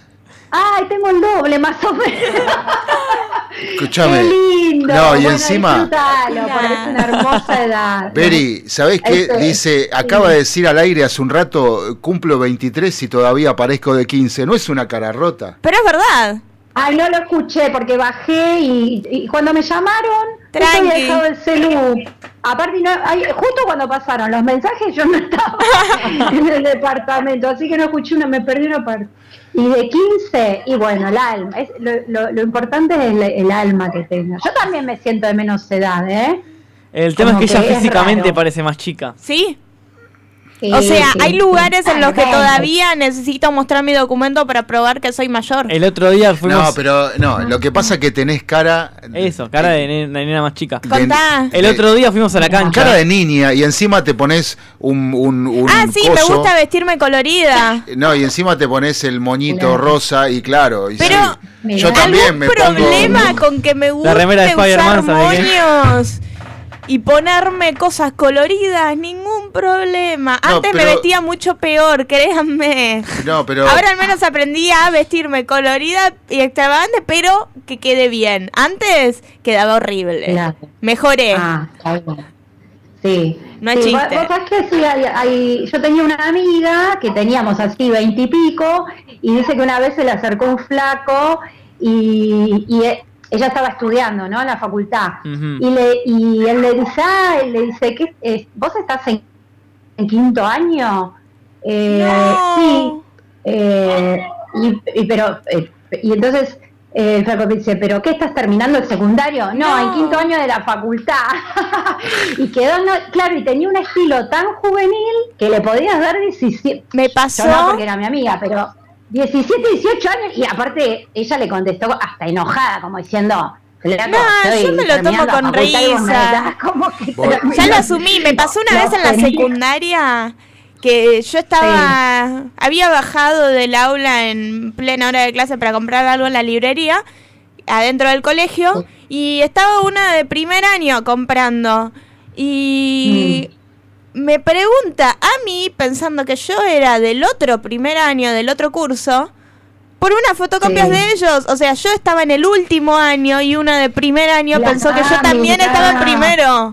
ay, tengo el doble más o menos. Escúchame. Qué lindo. No, y Bueno, encima. es una hermosa edad. Beri, ¿sabés qué? Eso es, Dice, acaba de decir al aire hace un rato, cumplo 23 y todavía parezco de 15. ¿No es una cara rota? Pero es verdad. Ay, no lo escuché porque bajé y, y cuando me llamaron, justo Tranqui. había dejado el celu. Aparte, no, ay, justo cuando pasaron los mensajes, yo no estaba en el departamento, así que no escuché una, me perdí una parte. Y de 15, y bueno, el alma. Es, lo, lo- lo importante es el, el alma que tenga. Yo también me siento de menos edad, ¿eh? El tema Como es que ella que físicamente raro. parece más chica. ¿Sí? Sí, O sea, sí, hay sí. lugares en los que bueno. todavía necesito mostrar mi documento para probar que soy mayor. El otro día fuimos. No, pero no, lo que pasa es que tenés cara. Eso, cara de nena, de nena más chica. Contá. El otro día fuimos a la cancha. Cara de niña y encima te pones un, un, un Ah, sí, me gusta vestirme colorida. No, y encima te pones el moñito Claro. rosa y claro. y Pero, yo también ¿Algún me problema pongo. con que me guste remera de usar Spider-Man, ¿sabes qué? moños y ponerme cosas coloridas? Ningún problema. No, Antes me vestía mucho peor, créanme. No, pero. Ahora al menos aprendí a vestirme colorida y extravagante, pero que quede bien. Antes quedaba horrible. Claro. Mejoré. Ah, bien. Sí. No es Sí, chiste. vos- vos sabés que sí, hay- hay- yo tenía una amiga que teníamos así veintipico y, dice que una vez se le acercó un flaco y, y ella estaba estudiando, ¿no? En la facultad. Y, le, y él le dice, ah, él le dice, ¿qué, es- ¿vos estás en, en quinto año? Eh, No. Sí. Eh, y, y pero, eh, y entonces Eh, El flaco dice, ¿pero qué estás terminando el secundario? No, en quinto año de la facultad. y quedó, no- claro, y tenía un estilo tan juvenil que le podías dar 17. Me pasó. Yo no, porque era mi amiga, pero 17, 18 años. Y aparte, ella le contestó hasta enojada, como diciendo. "Flaco, No, yo me lo tomo con me risa. das como que Vos- terminó". Ya lo asumí, me pasó una vez en la secundaria que yo estaba, había bajado del aula en plena hora de clase para comprar algo en la librería, adentro del colegio, y estaba una de primer año comprando. Y me pregunta a mí, pensando que yo era del otro primer año, del otro curso, por unas fotocopias Sí. de ellos. O sea, yo estaba en el último año y una de primer año La pensó que yo también estaba en primero.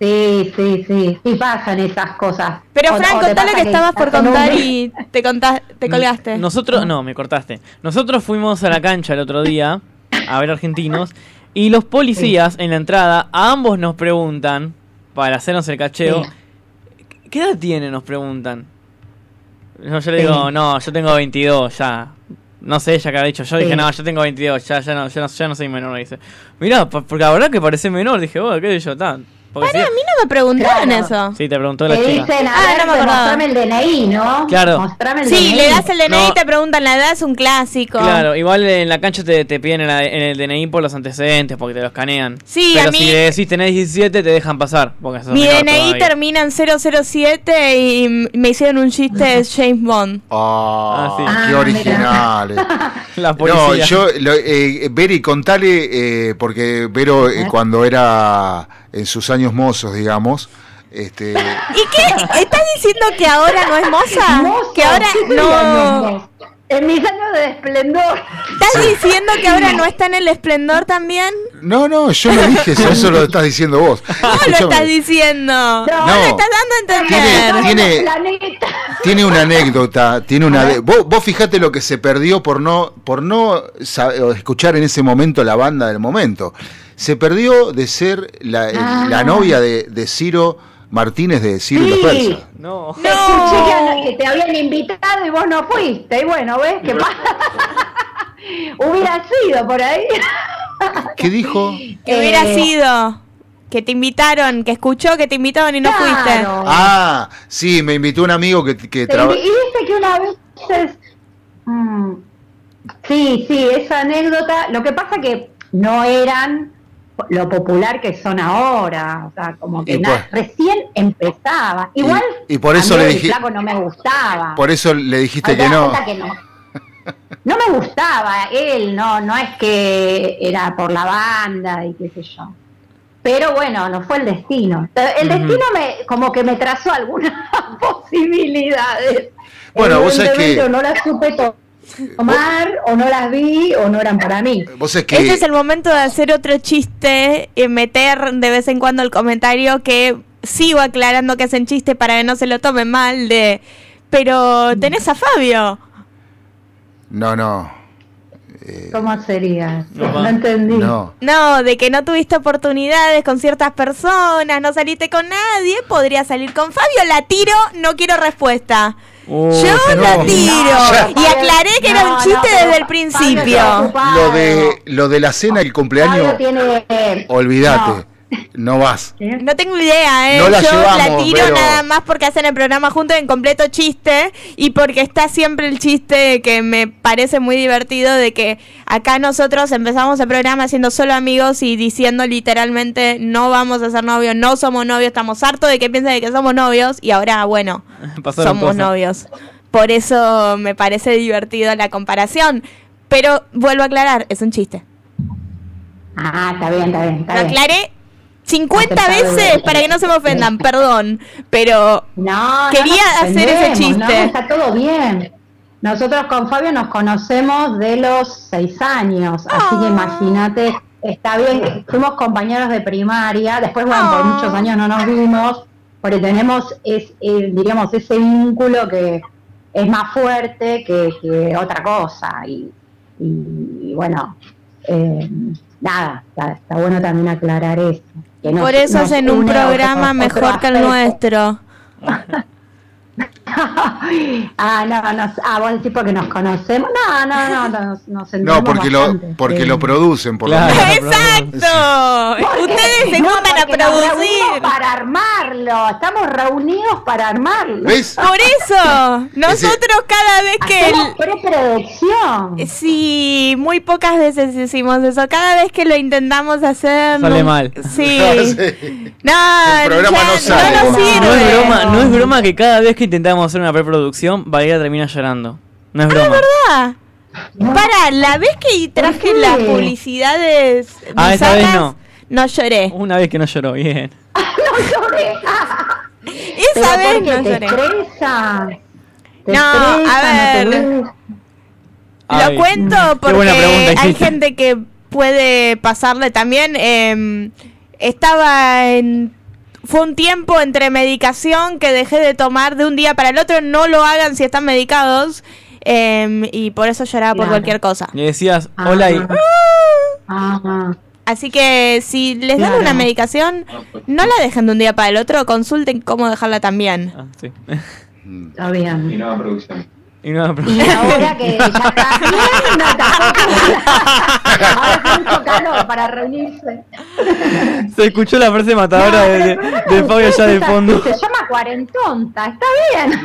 Sí, sí, sí, sí pasan esas cosas. Pero O- Fran, o te contá lo que estabas por un- contar y te, contás, te colgaste. Nosotros, no, me cortaste. Nosotros fuimos a la cancha el otro día a ver argentinos y los policías en la entrada a ambos nos preguntan, para hacernos el cacheo, ¿qué edad tiene? Nos preguntan. Yo, yo le digo, Sí. no, yo tengo 22 ya. No sé ella que ha dicho. Yo dije, no, yo tengo 22, ya, ya, no, ya, no, ya no soy menor. Dice, mirá, po- porque la verdad que parece menor. Dije, bueno, qué sé yo, tan. Porque sí- a mí no me preguntaron Claro. eso. Sí, te preguntó la Te chica. dicen, a Ah, ver, no me acordaba. mostrame el DNI, ¿no? Claro. Mostrame el Sí, DNI. le das el DNI y No. te preguntan la edad, es un clásico. Claro, igual en la cancha te, te piden en, la- en el DNI por los antecedentes, porque te los escanean. Sí, Pero a mí- si le decís tenés 17, te dejan pasar. Porque Mi DNI todavía. termina en 007 y me hicieron un chiste de James Bond. Ah, Ah, sí. qué Ah, originales. La No, policía. yo, lo, eh, Veri, contale, eh, porque Vero eh, cuando era en sus años mozos, digamos, este, ¿Y qué? ¿Estás diciendo que ahora no es moza? Mozo, que ahora ¿qué no... En mis años de esplendor. ¿Estás diciendo que ahora no está en el esplendor también? no, no, yo no dije eso, eso lo estás diciendo vos. No lo estás diciendo. No, No. lo estás dando a entender. Tiene- tiene-. Tiene una anécdota, tiene una de- vos, vos fijate lo que se perdió por no por no escuchar en ese momento la banda del momento. Se perdió de ser la, el- Ah. la novia de, de Ciro Martínez de Ciro y los Sí. Persas. No. Escuché que, que te habían invitado y vos no fuiste. Y bueno, ¿ves qué pasa? Hubiera sido por ahí. ¿Qué dijo? Que hubiera Eh, sido. Que te invitaron, que escuchó que te invitaron y no fuiste. Ah, sí, me invitó un amigo que, que Te traba- invi- Y viste que una vez... es- mm, sí, sí, esa anécdota. Lo que pasa que no eran lo popular que son ahora. O sea, como que Y pues- recién empezaba. Igual y por a eso mí le el dije- flaco no me gustaba. Por eso le dijiste que no. que no. No me gustaba él, no, no es que era por la banda y qué sé yo. Pero bueno, no fue el destino. El destino me, como que me trazó algunas posibilidades. Bueno, vos sabés que- no las supe to- tomar, o no las vi, o no eran para mí. Vos es que Este es el momento de hacer otro chiste y meter de vez en cuando el comentario que sigo aclarando que hacen chiste para que no se lo tomen mal de pero tenés a Fabio. no, no, ¿Cómo sería? No entendí. no. No, de que no tuviste oportunidades con ciertas personas, no saliste con nadie, podría salir con Fabio, la tiro, no quiero respuesta. Uh, Yo la tiro y aclaré que era un chiste desde el Fabio principio. Lo de lo de la cena, el cumpleaños, tiene... eh, olvídate, no vas. no. No tengo idea, ¿eh? No la Yo la llevamos, tiro pero- nada más porque hacen el programa juntos en completo chiste y porque está siempre el chiste que me parece muy divertido de que acá nosotros empezamos el programa siendo solo amigos y diciendo literalmente no vamos a ser novios, no somos novios, estamos hartos de que piensen de que somos novios y ahora, bueno, Pasaron somos cosas. novios. Por eso me parece divertido la comparación. Pero vuelvo a aclarar, es un chiste. Ah, está bien, está bien. Está Lo bien. aclaré 50 Aceptable. veces para que no se me ofendan, perdón. Pero No, Quería no hacer ese chiste. no, está todo bien. Nosotros con Fabio nos conocemos de los seis años, así Ah. que imagínate, está bien, fuimos compañeros de primaria, después, bueno, por Ah. muchos años no nos vimos, porque tenemos, es, eh, diríamos, ese vínculo que es más fuerte que, que otra cosa. Y, y- y bueno, eh, nada, está, está bueno también aclarar eso. Nos- por eso hacen un programa mejor que el nuestro. ah, no, no, ah, vos decís porque nos conocemos. No, no, no, no nos, nos No, entendemos porque lo, porque sí. lo producen, por Claro. lo menos. ¡Exacto! Ustedes se no, juntan a producir. para armarlo. Estamos reunidos para armarlo. ¿Ves? Por eso, nosotros cada vez que... Hacemos preproducción. Sí, muy pocas veces hicimos eso. Cada vez que lo intentamos hacer... Sale no- mal. Sí. Sí. No, El programa ya no sale. No nos No sirve. es broma, no es broma que cada vez que intentamos hacer una preproducción, Valeria termina llorando. No es broma. ¿Verdad? Para, la vez que traje las publicidades Ah, esa vez no. no lloré. Una vez que no lloró, bien. No lloré. Esa vez no te lloré. estresa. Te No, a estresa, ver. Ay, Lo cuento porque hay gente que puede pasarle también. eh, estaba en. Fue un tiempo entre medicación que dejé de tomar de un día para el otro. No lo hagan si están medicados. eh, y por eso lloraba por cualquier cosa. Le decías, hola y... Así que si les dan Claro. una medicación, no la dejen de un día para el otro. Consulten cómo dejarla también. Ah, sí. está bien. Y nueva producción. Y no, pero- Y ahora que ya está bien, no, tampoco. Ahora mucho calor para reunirse. Se escuchó la frase matadora de, de, de Fabio ya de fondo. Se llama cuarentonta, está bien.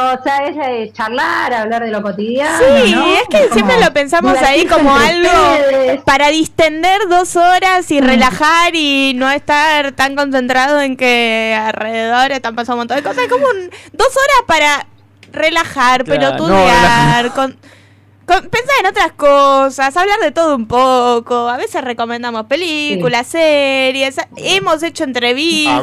o sea, es eh, charlar, hablar de lo cotidiano. Sí, ¿no? es que Como siempre lo pensamos ahí como algo ustedes. para distender dos horas y relajar y no estar tan concentrado en que alrededor están pasando un montón de cosas. Es como un- dos horas para relajar, Claro, no con, con- pensar en otras cosas, hablar de todo un poco. A veces recomendamos películas, series, hemos hecho entrevistas.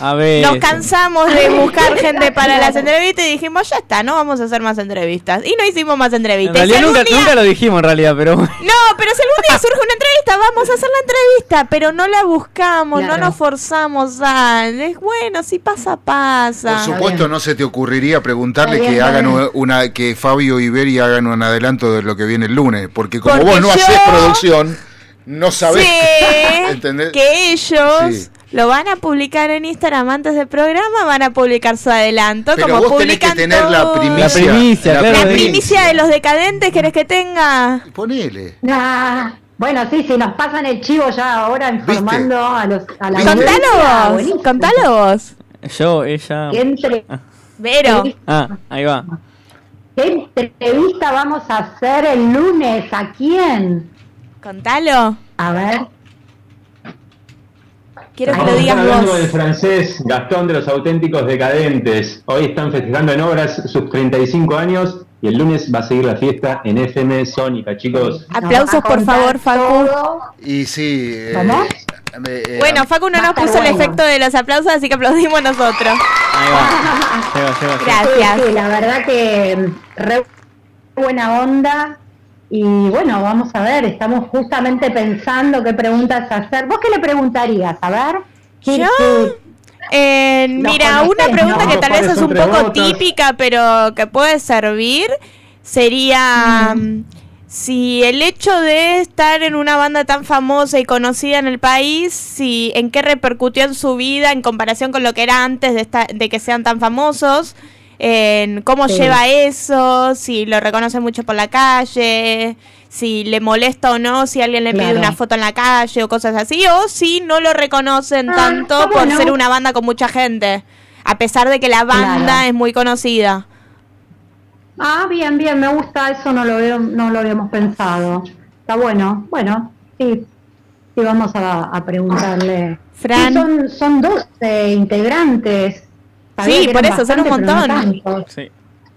A veces. A. Nos cansamos de buscar gente para las entrevistas y dijimos, ya está, no vamos a hacer más entrevistas. Y no hicimos más En entrevistas. Y realidad si nunca, día- nunca lo dijimos en realidad, pero bueno. No, pero si algún día surge una entrevista, vamos a hacer la entrevista, pero no la buscamos, Claro. no nos forzamos a... Es bueno, si pasa, pasa. Por supuesto, no se te ocurriría preguntarle que hagan una, que Fabio y Beri hagan un adelanto de lo que viene el lunes, porque como Porque vos no yo- haces producción, no sabés. Que ellos Sí. lo van a publicar en Instagram antes del programa, van a publicar su adelanto, Pero como vos tenés que publican tener la primicia. La primicia, la claro, La de- primicia de los decadentes, ¿querés que tenga? Ponele. Nah, bueno, sí, si nos pasan el chivo ya ahora informando a los a la Contalo vos, contalo vos. Yo, ella... ¿Qué, entre- Vero. Ah, ahí va. Qué entrevista vamos a hacer el lunes? ¿A quién? Contalo. A ver. Quiero que lo digas hablando vos. del francés Gastón de los auténticos decadentes. Hoy están festejando en obras sus 35 años y el lunes va a seguir la fiesta en FM Sónica, chicos. Aplausos, por favor, Facu. Y sí. eh. Eh, eh, Bueno, Facu no nos puso el efecto de los aplausos, así que aplaudimos nosotros. Ahí va. Gracias. Sí, sí, la verdad que mm, re buena onda. Y bueno, vamos a ver, estamos justamente pensando qué preguntas hacer. ¿Vos qué le preguntarías? A ver. ¿Qué- ¿Yo? qué- Eh, mira, una pregunta ¿no? que tal vez ¿Cuáles es un poco típica, pero que puede servir, sería mm, si el hecho de estar en una banda tan famosa y conocida en el país, si en qué repercutió en su vida en comparación con lo que era antes de, esta- de que sean tan famosos, en cómo Sí. lleva eso, si lo reconoce mucho por la calle, si le molesta o no, si alguien le pide Claro. una foto en la calle o cosas así, o si no lo reconocen Ah, tanto por ser una banda con mucha gente, a pesar de que la banda Claro. es muy conocida. Ah, bien, bien, me gusta, eso no lo, veo, no lo habíamos pensado. Está bueno, bueno, sí, sí vamos a, a preguntarle. Fran. Sí, son, son 12 integrantes. Sabía Sí, por eso, son un no montón. Sí.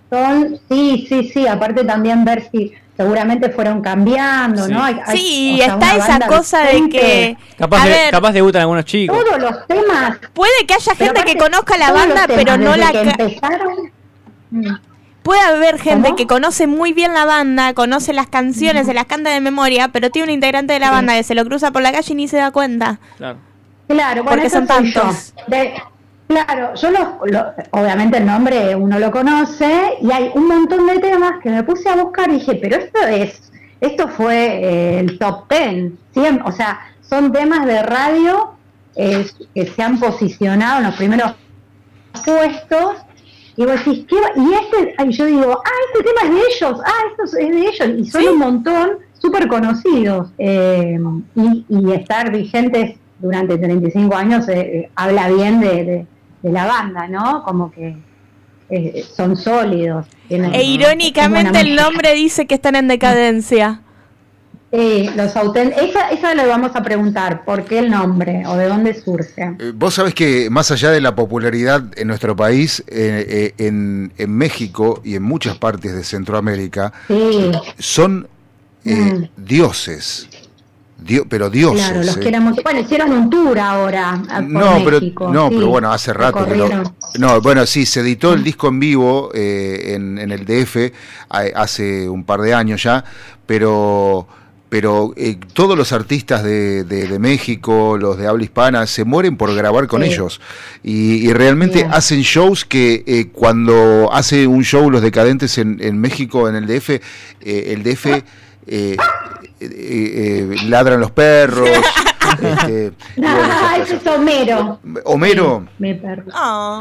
Son, sí, sí, sí, aparte también ver si seguramente fueron cambiando, Sí. ¿no? Hay- Sí, o sea, está esa cosa de que... Capaz, a de, ver, capaz debutan algunos chicos. Todos los temas. puede que haya gente que conozca la banda, pero no la... que empezaron. Puede haber gente ¿Cómo? que conoce muy bien la banda, conoce las canciones, se las canta de memoria, pero tiene un integrante de la banda que se lo cruza por la calle y ni se da cuenta. Claro. Claro, bueno, Porque eso son yo. tantos. De- claro, yo lo, lo- obviamente el nombre uno lo conoce y hay un montón de temas que me puse a buscar y dije, pero esto es, esto fue eh, el top ten, Siem- o sea, son temas de radio eh, que se han posicionado en los primeros puestos Y vos decís, ¿qué va? Y este, ay, yo digo, ah, este tema es de ellos, ah, esto es de ellos, y son un montón súper conocidos. Eh, y, y estar vigentes durante 35 años eh, eh, habla bien de, de- de la banda, ¿no? Como que eh, son sólidos. tienen- E irónicamente el nombre dice que están en decadencia. Eh, los auten- esa, esa le vamos a preguntar, ¿por qué el nombre o de dónde surge? Eh, Vos sabés que más allá de la popularidad en nuestro país, eh, eh, en, en México y en muchas partes de Centroamérica, Sí, son eh, dioses. Dio- pero dioses. claro, los eh. queremos. Bueno, hicieron un tour ahora a- por No, México. pero, no sí, pero bueno, hace rato que lo-. No, bueno, sí, se editó el disco en vivo eh, en, en el DF hace un par de años ya, pero pero eh, todos los artistas de, de- de México, los de habla hispana, se mueren por grabar con Sí. ellos. Y, y realmente Bien. hacen shows que eh, cuando hace un show los decadentes en, en México, en el DF, eh, el DF eh, eh, eh, ladran los perros. este, Ah, ese es Homero. Homero. Mi perro.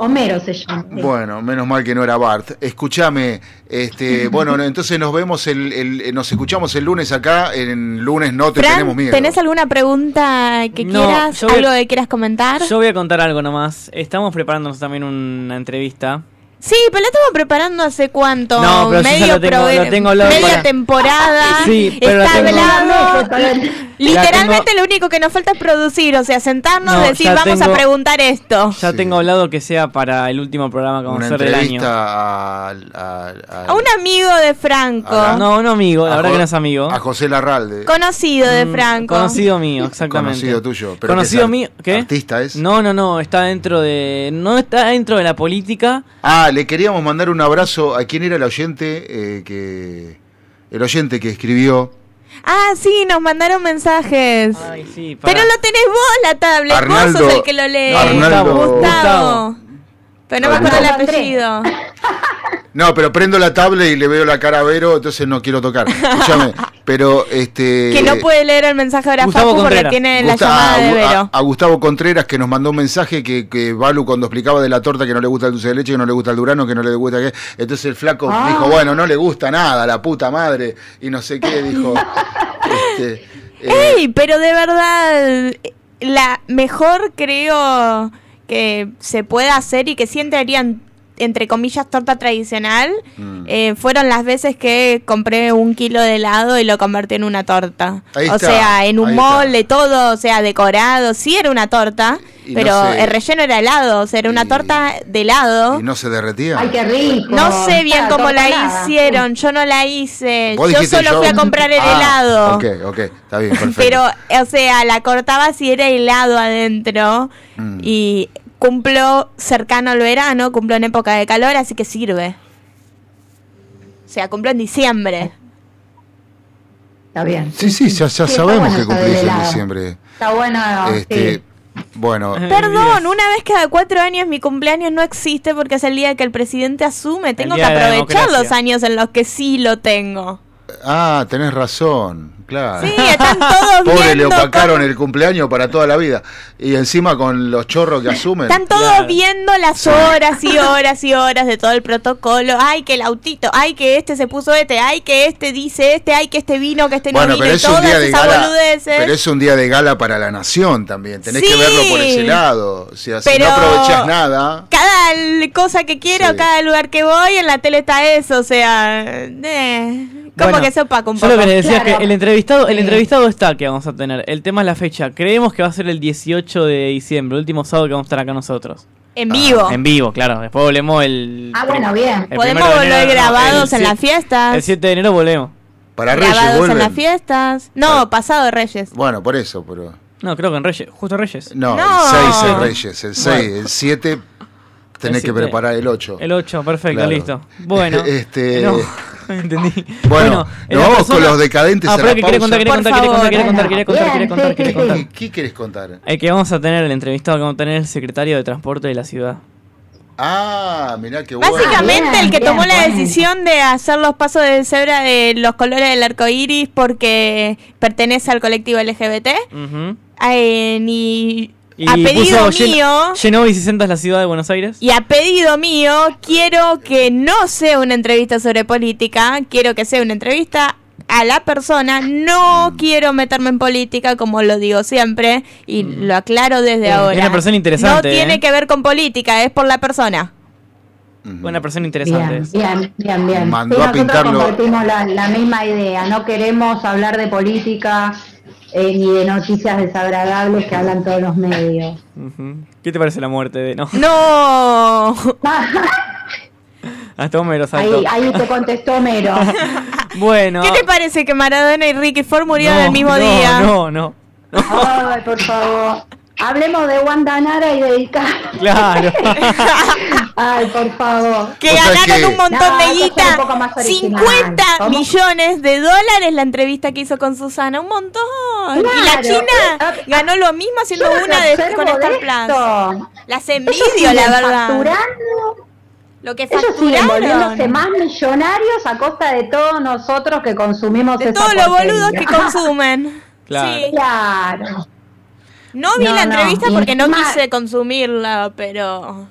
Homero se llama. sí. Bueno, menos mal que no era Bart. Escúchame, este, bueno, no, entonces nos vemos el, el- eh, nos escuchamos el lunes acá, en lunes no te Fran, tenemos miedo. ¿tenés alguna pregunta que No, quieras? yo voy- ¿Algo que quieras comentar? Yo voy a contar algo nomás. Estamos preparándonos también una entrevista. Sí, pero la estamos preparando hace cuánto? No, pero yo ya medio lo tengo- lo tengo media para- temporada. Sí, pero está hablado. Literalmente lo único que nos falta es producir, o sea, sentarnos No, y decir, vamos a preguntar esto. Ya tengo hablado que sea para el último programa que vamos a hacer del año. a, a- a- A un amigo de Franco. a- No, un amigo, la a verdad Jo- que no es amigo. A José Larralde. Conocido de Mm, Franco. Conocido mío, exactamente. Conocido tuyo. pero Conocido mío, ¿qué? Artista es. No, no, no, está dentro de no está dentro de la política. Ah, le queríamos mandar un abrazo a quién era el oyente eh, que el oyente que escribió. Ah, sí, nos mandaron mensajes. sí, Pero lo tenés vos la tablet, Arnaldo- vos sos el que lo lee. Arnaldo- Gustavo. Gustavo. Pero no me acuerdo el apellido. No, pero prendo la tablet y le veo la cara a Vero, entonces no quiero tocar. Escúchame, pero este Que no puede leer el mensaje ahora Gustavo Facu porque Contreras. tiene la llamada de a, Vero. a- a Gustavo Contreras que nos mandó un mensaje que, que Balu cuando explicaba de la torta que no le gusta el dulce de leche, que no le gusta el durano, que no le gusta que... Entonces el flaco Ah. dijo, bueno, no le gusta nada, la puta madre, y no sé qué, dijo... este, eh, Ey, pero de verdad, la mejor creo que se puede hacer y que siempre harían, entre comillas, torta tradicional, Mm. eh, fueron las veces que compré un kilo de helado y lo convertí en una torta. Ahí o está, sea, en un ahí molde, todo, o sea, decorado, sí era una torta, Y no pero sé. el relleno era helado, o sea, era una torta de helado. y no se derretía. Ay, qué rico. No sé bien Está cómo la hicieron, yo no la hice, yo solo fui a comprar el Ah, helado. Ok, ok, está bien, perfecto. Pero, o sea, la cortaba si era helado adentro Mm. y cumplo cercano al verano, cumplo en época de calor, así que sirve. O sea, cumplo en diciembre. Está bien. Sí, sí, ya, ya Sí, sabemos bueno que cumplís en diciembre. Está bueno. Este, sí. Bueno, Perdón, una vez cada cuatro años mi cumpleaños no existe porque es el día que el presidente asume. Tengo que aprovechar los años en los que sí lo tengo. ah, tenés razón, claro. Sí, están todos Pobre, le viendo opacaron el cumpleaños para toda la vida. Y encima con los chorros que asumen. Están todos viendo las horas y horas y horas de todo el protocolo. Ay, que el autito. Ay, que este se puso este. Ay, que este dice este. Ay, que este vino, que este no Bueno, vino. pero y es un todas día de esas gala. boludeces. Pero es un día de gala para la nación también. Tenés que Sí. verlo por ese lado. O sea, si Pero- no aprovechás nada. Cada cosa que quiero, cada lugar que voy, en la tele está eso. O sea, eh, como Bueno, que se opaca un Yo poco. lo que les decía es que el entrevistado, el Sí. entrevistado está que vamos a tener. El tema es la fecha. Creemos que va a ser el 18 de diciembre, el último sábado que vamos a estar acá nosotros. En vivo. En vivo, claro. Después volvemos el. Ah, bueno, bien. Podemos volver enero, grabados en las fiestas. El 7 de enero volvemos. Para Grabados en las fiestas. No, pasado de Reyes. Bueno, por eso, pero. No, creo que en Reyes. Justo Reyes. No, No. el 6 es Reyes. El 6, Bueno. el 7 tenés que preparar el 8. El 8, perfecto, Claro. listo. Bueno. Este- No, entendí. Bueno, eh, vamos con los decadentes Ah, a pero que quiere contar, quiere contar, quiere contar, favor. quiere contar, quiere contar, quiere contar, quiere contar. ¿Qué, qué querés contar? El que vamos a tener, el entrevistado que vamos a tener, el secretario de Transporte de la ciudad. Ah, mirá qué bueno. Básicamente el que bien, tomó la decisión de hacer los pasos de cebra de los colores del arco iris porque pertenece al colectivo LGBT. Eh, ni Y a pedido puso mío 60 es la ciudad de Buenos Aires. y a pedido mío quiero que no sea una entrevista sobre política, quiero que sea una entrevista a la persona, no quiero meterme en política como lo digo siempre y lo aclaro desde Es ahora. una persona interesante, No tiene ¿eh? que ver con política, es por la persona. Una persona interesante. Bien, es. bien, bien, bien. Mandó Sí, a nosotros pintarlo. compartimos la, la misma idea. No queremos hablar de política eh, ni de noticias desagradables que hablan todos los medios. ¿Qué te parece la muerte de.? No. No. Hasta Homero saltó. Ahí, ahí te contestó Mero. Bueno. ¿Qué te parece que Maradona y Ricky Ford murieron No, el mismo no, día? No, no. Ay, por favor. Hablemos de Wanda Nara y de Icardi. Claro. Ay, por favor. Que ganaron que- un montón No, de guita. un poco más original. 50 ¿Cómo? millones de dólares la entrevista que hizo con Susana. Un montón. y la. China ganó lo mismo haciendo Yo una de, con Star. Plus. Las envidio, la verdad. facturando. Lo que Ellos siguen volviéndose más millonarios a costa de todos nosotros que consumimos De esa todos los boludos que consumen. Claro. Sí. Claro. No vi No, la entrevista porque no quise consumirla, pero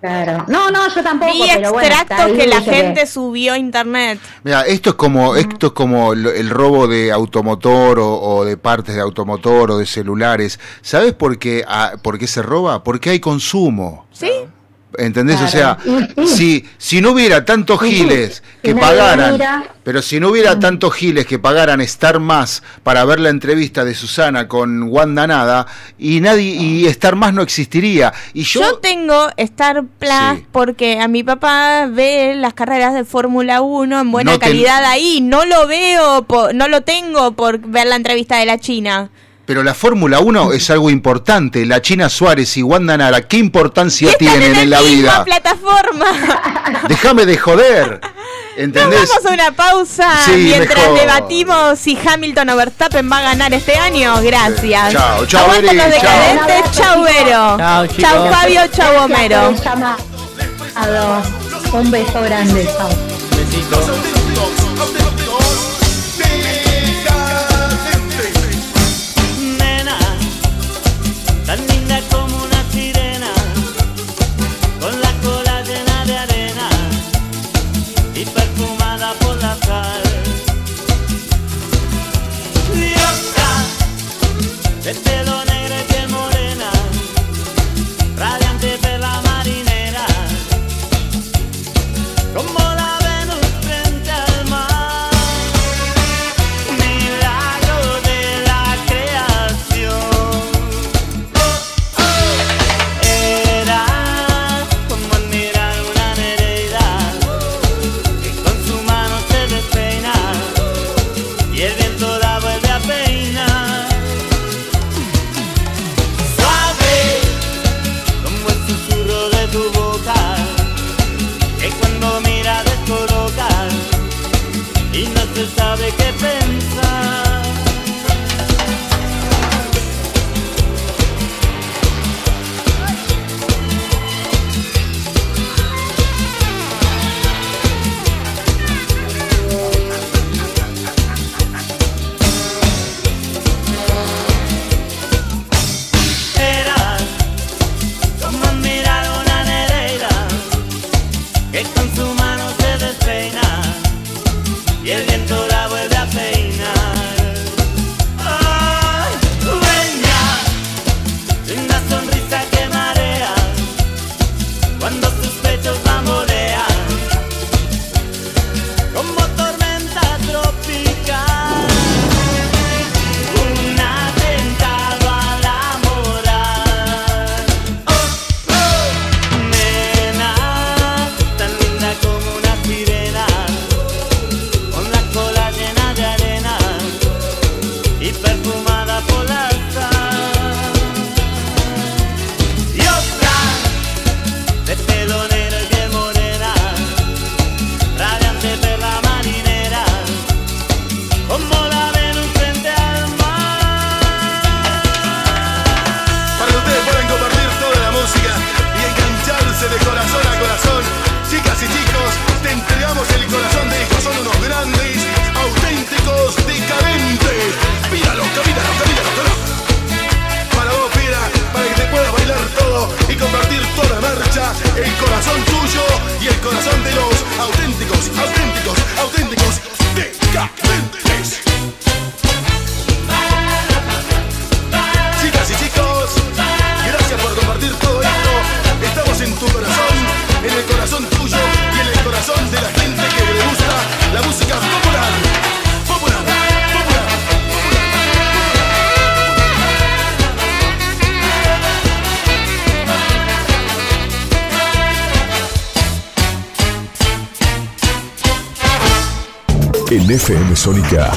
Claro. No, no, yo tampoco. vi pero extractos que la gente subió a internet. Mira, esto es como esto es como el robo de automotor o, o de partes de automotor o de celulares. ¿Sabes por qué ah, por qué se roba? Porque hay consumo. ¿Sí? ¿Entendés? O sea. Y sí. si, si no hubiera tantos giles que pagaran, mira. pero si no hubiera tantos giles que pagaran estar más para ver la entrevista de Susana con Wanda Nada, y nadie, y estar más no existiría. Y yo, Yo tengo Star Plus Sí. porque a mi papá ve las carreras de Fórmula 1 en buena No calidad ahí. No lo veo, no lo tengo por ver la entrevista de la China. Pero la Fórmula 1 es algo importante. La China Suárez y Wanda Nara, ¿qué importancia tienen en la vida? plataforma. Déjame de joder. Nos ¿Entendés? vamos a una pausa Sí, mientras mejor. debatimos si Hamilton o Verstappen va a ganar este año. Gracias. Chao, chao, Eri, los chao. decadentes. Chau, Vero. Chao, Fabio. Chau, Gracias Homero. Un beso grande. Chao.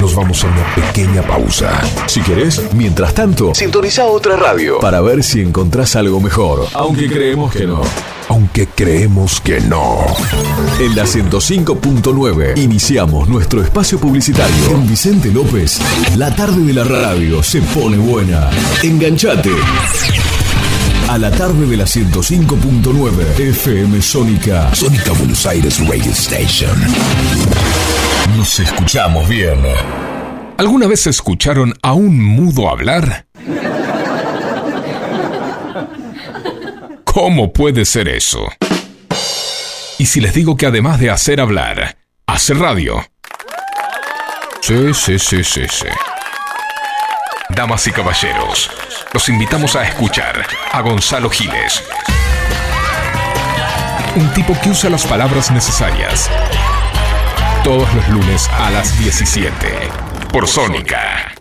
Nos vamos a una pequeña pausa. Si querés, mientras tanto, sintoniza otra radio para ver si encontrás algo mejor. Aunque creemos que no. Aunque creemos que no. En la 105.9 iniciamos nuestro espacio publicitario. Con Vicente López, la tarde de la radio se pone buena. Enganchate. A la tarde de la 105.9 FM Sónica. Sónica Buenos Aires Radio Station. Nos escuchamos bien. ¿Alguna vez escucharon a un mudo hablar? ¿Cómo puede ser eso? Y si les digo que además de hacer hablar, hace radio. Sí, sí, sí, sí, sí. Damas y caballeros, los invitamos a escuchar a Gonzalo Giles. Un tipo que usa las palabras necesarias. Todos los lunes a las 17. Por Sónica.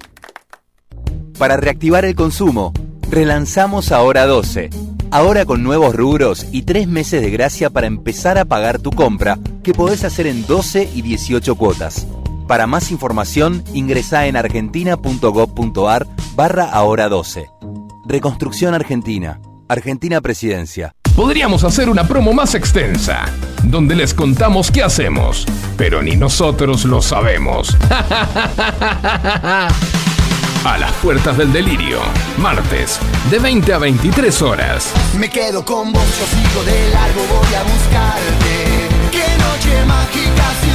Para reactivar el consumo, relanzamos Ahora 12. Ahora con nuevos rubros y tres meses de gracia para empezar a pagar tu compra, que podés hacer en 12 y 18 cuotas. Para más información, ingresa en argentina.gov.ar barra Ahora 12. Reconstrucción Argentina. Argentina Presidencia. Podríamos hacer una promo más extensa, donde les contamos qué hacemos, pero ni nosotros lo sabemos. A las puertas del delirio, martes, de 20 a 23 horas. Me quedo con vos, yo sigo de largo, voy a buscarte. Qué noche mágica,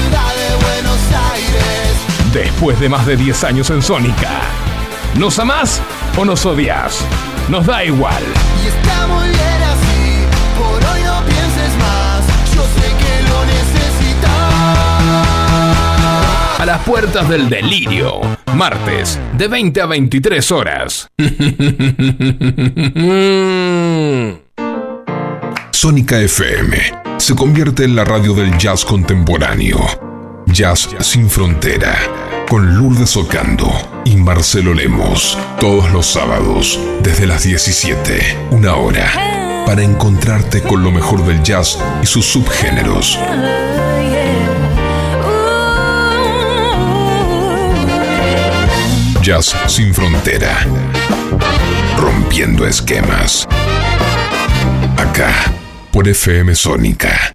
Buenos Aires. Después de más de 10 años en Sónica. ¿Nos amás o nos odias? Nos da igual. Y está muy bien así, por hoy no pienses más. Yo sé que lo necesitas. A las puertas del delirio, martes, de 20 a 23 horas. Sónica FM se convierte en la radio del jazz contemporáneo. Jazz sin frontera. Con Lourdes Ocando y Marcelo Lemos. Todos los sábados, desde las 17, una hora. Para encontrarte con lo mejor del jazz y sus subgéneros. Jazz sin frontera. Rompiendo esquemas. Acá, por FM Sónica.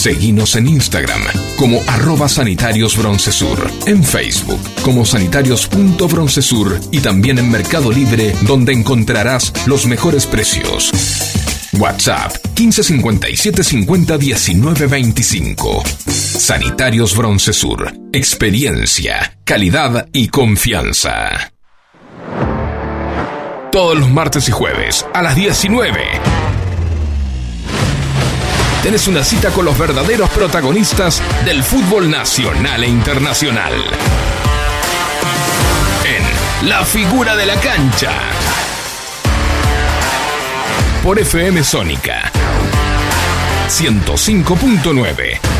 Seguinos en Instagram como arroba sanitarios broncesur, en Facebook como sanitarios.broncesur y también en Mercado Libre donde encontrarás los mejores precios. WhatsApp 1557 50 19 25. Sanitarios Broncesur. Experiencia, calidad y confianza. Todos los martes y jueves a las 19. Tenés una cita con los verdaderos protagonistas del fútbol nacional e internacional. En La figura de la cancha. Por FM Sónica 105.9.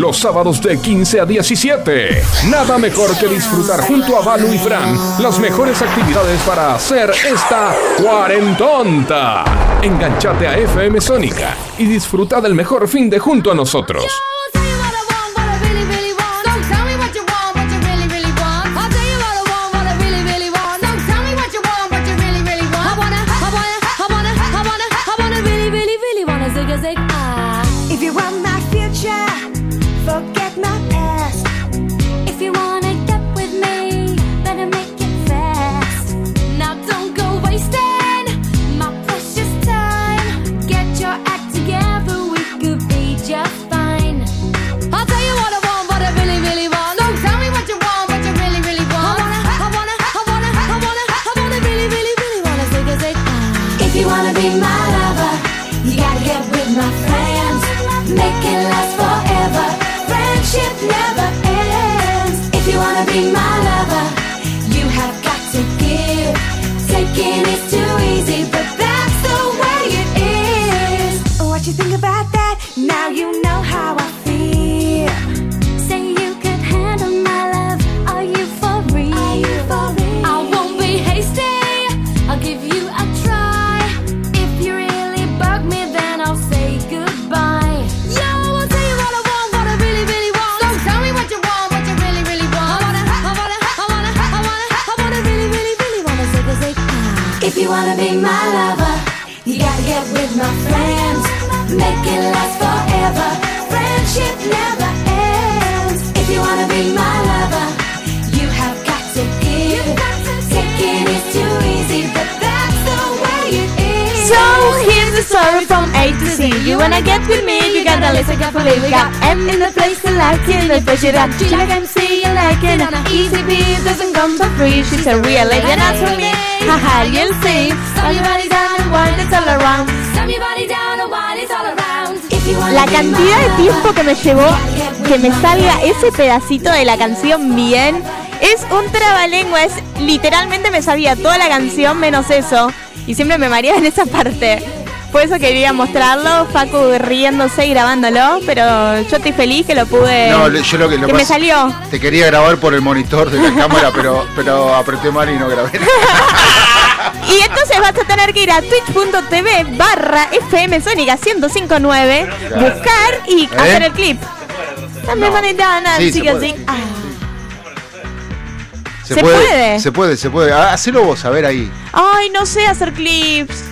Los sábados de 15 a 17. Nada mejor que disfrutar junto a Balu y Fran las mejores actividades para hacer esta cuarentonta. Enganchate a FM Sónica y disfruta del mejor fin de junto a nosotros. be my story from A to Z. You wanna get with me? You gotta listen carefully. We got M in the place to like it. The place you got G like MC, you like it. Easy B doesn't come for free. She's a real lady, and as for me, haha, you'll see. Slam your body down and wind it's all around. La cantidad de tiempo que me llevó que me salga ese pedacito de la canción bien es un trabalengua. Es literalmente me sabía toda la canción menos eso. Y siempre me mareaba en esa parte. Por eso quería mostrarlo, Facu riéndose y grabándolo, pero yo estoy feliz que lo pude. No, yo lo que, lo que me salió. Te quería grabar por el monitor de la cámara, pero, pero apreté mal y no grabé. Y entonces vas a tener que ir a twitch.tv barra FM Sónica 1059, buscar y hacer el clip. También van a ir a Sí, se puede. Ah. Se, ¿Se puede? Se puede, se puede. Ah, Hacelo vos, a ver ahí. Ay, no sé hacer clips.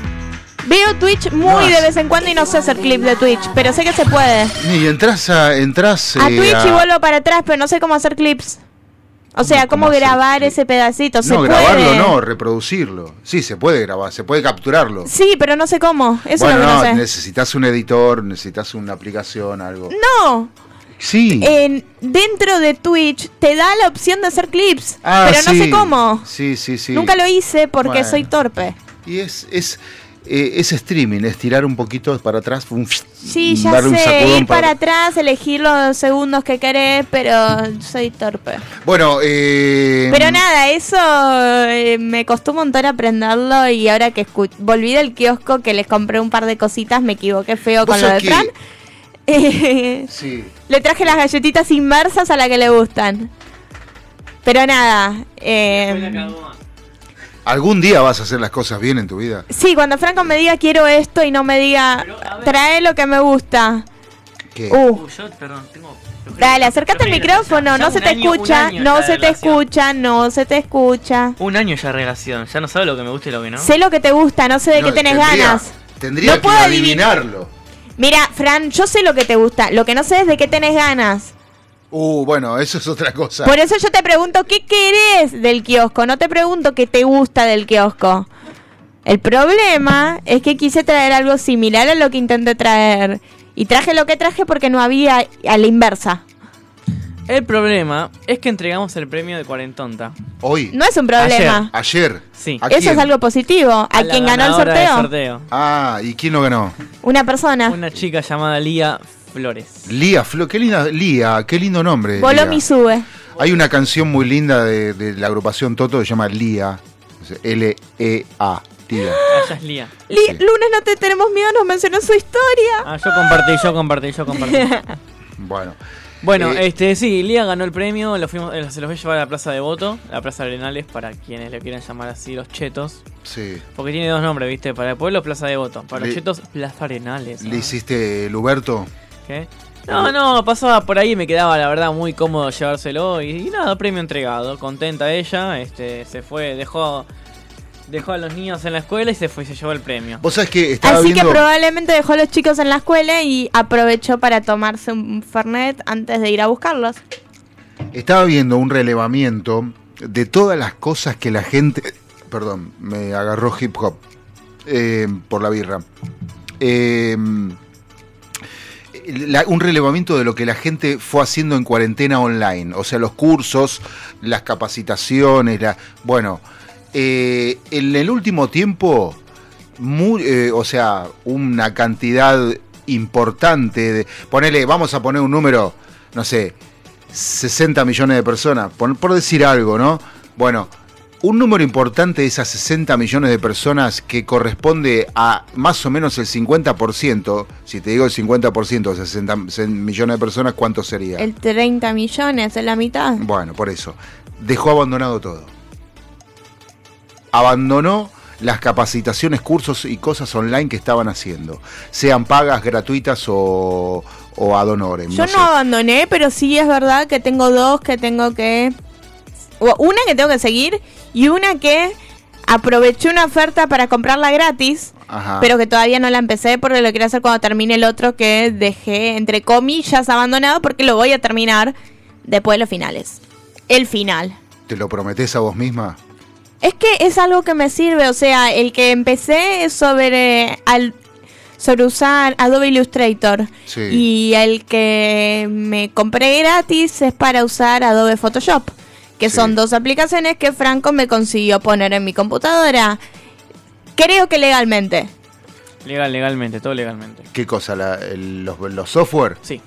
Veo Twitch muy de vez en cuando y no sé hacer clips de Twitch, pero sé que se puede. Y entras a. Entras, A eh, Twitch y vuelvo para atrás, pero no sé cómo hacer clips. O sea, cómo, grabar ese pedacito. ¿Se No, grabarlo puede? no, reproducirlo. Sí, se puede grabar, se puede capturarlo. Sí, pero no sé cómo. Eso bueno, es lo que no, no sé. necesitas un editor, necesitas una aplicación, algo. No. Sí. En, dentro de Twitch te da la opción de hacer clips, Ah, pero no sí. sé cómo. Sí, sí, sí. Nunca lo hice porque Bueno. soy torpe. Y es, es, eh, es streaming, es tirar un poquito para atrás, un, Sí, ya darle un sacudón ir para atrás, elegir los segundos que querés, pero soy torpe. Bueno, eh, Pero nada, eso eh, me costó un montón aprenderlo y ahora que escu- volví del kiosco que les compré un par de cositas, me equivoqué feo con lo de que- Fran. Sí. le traje las galletitas inmersas a la que le gustan. Pero nada, eh, ¿Algún día vas a hacer las cosas bien en tu vida? sí, cuando Franco me diga quiero esto y no me diga trae lo que me gusta. ¿Qué? Uh, Yo, perdón, tengo. dale, acércate al micrófono, ya no se te escucha, no se te escucha, no se te escucha. Un año ya de relación, ya no sabe lo que me gusta y lo que no. Sé lo que te gusta, no sé de No, qué tenés tendría- ganas. Tendría No que puedo adivinar. adivinarlo. Mira, Fran, yo sé lo que te gusta, lo que no sé es de qué tenés ganas. Uh, bueno, eso es otra cosa. Por eso yo te pregunto qué querés del kiosco, no te pregunto qué te gusta del kiosco. El problema es que quise traer algo similar a lo que intenté traer. Y traje lo que traje porque no había a la inversa. El problema es que entregamos el premio de Cuarentonta. Hoy. No es un problema. Ayer. Sí. ¿A Eso quién? es algo positivo. ¿A, A quien ganó el sorteo? sorteo. Ah, ¿y quién lo ganó? Una persona. Una chica llamada Lía Flores. Lía, Flo, qué linda, Lía, qué lindo nombre. Voló Lía. mi sube. Hay una canción muy linda de, de la agrupación Toto que se llama Lía. L-E-A. Lía. Ella es Lía. Lunes no te tenemos miedo, nos mencionó su historia. Ah, yo compartí, yo compartí, yo compartí. Bueno. Bueno, Eh, este sí, Lía ganó el premio, lo fuimos, eh, se los voy a llevar a la Plaza de Voto, la Plaza Arenales, para quienes le quieran llamar así, los chetos. Sí. Porque tiene dos nombres, ¿viste? Para el pueblo, Plaza de Voto. Para los chetos, Plaza Arenales. ¿Le hiciste el ¿Qué? No, no, pasaba por ahí y me quedaba la verdad muy cómodo llevárselo y, y nada, premio entregado. Contenta ella, este, se fue, dejó, dejó a los niños en la escuela y se fue y se llevó el premio. Vos sabés que estaba Así que probablemente dejó a los chicos en la escuela y aprovechó para tomarse un Fernet antes de ir a buscarlos. Estaba viendo un relevamiento de todas las cosas que la gente. Perdón, me agarró hip hop eh, por la birra. Eh, la- un relevamiento de lo que la gente fue haciendo en cuarentena online. O sea, los cursos, las capacitaciones, la, bueno. eh, en el último tiempo, mu- eh, o sea, una cantidad importante de. Ponele, vamos a poner un número, no sé, 60 millones de personas, por, por decir algo, ¿no? Bueno, un número importante de esas 60 millones de personas que corresponde a más o menos el 50%, si te digo el 50% de 60 millones de personas, ¿cuánto sería? El 30 millones, es la mitad. Bueno, por eso. Dejó abandonado todo. Abandonó las capacitaciones, cursos y cosas online que estaban haciendo. Sean pagas, gratuitas o, o ad honorem. Yo no, sé. abandoné, pero sí es verdad que tengo dos que tengo que... Una que tengo que seguir y una que aproveché una oferta para comprarla gratis, Ajá. pero que todavía no la empecé porque lo quiero hacer cuando termine el otro que dejé, entre comillas, abandonado porque lo voy a terminar después de los finales. El final. ¿Te lo prometés a vos misma? Es que es algo que me sirve, o sea, el que empecé es sobre al sobre usar Adobe Illustrator Sí. y el que me compré gratis es para usar Adobe Photoshop, que son dos aplicaciones que Franco me consiguió poner en mi computadora. Creo que legalmente. Legal, legalmente, todo legalmente. ¿Qué cosa? La- el- los, los software? Sí.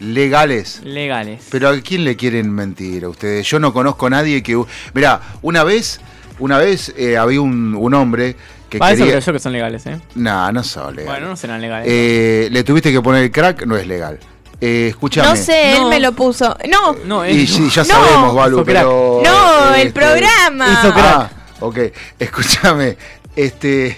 Legales. Legales. Pero ¿a quién le quieren mentir a ustedes? Yo no conozco a nadie que... Mirá, una vez, una vez eh, había un, un hombre que Para eso creo yo que son legales, ¿eh? Nah, no son legales. Bueno, no serán legales. Eh, le tuviste que poner el crack, no es legal. Eh, escúchame. No sé, él me lo puso. No, no, Y sí, ya No. sabemos, Balu, Hizo crack. pero... No, el este, programa. Hizo crack. Ah, ok. Escúchame, este...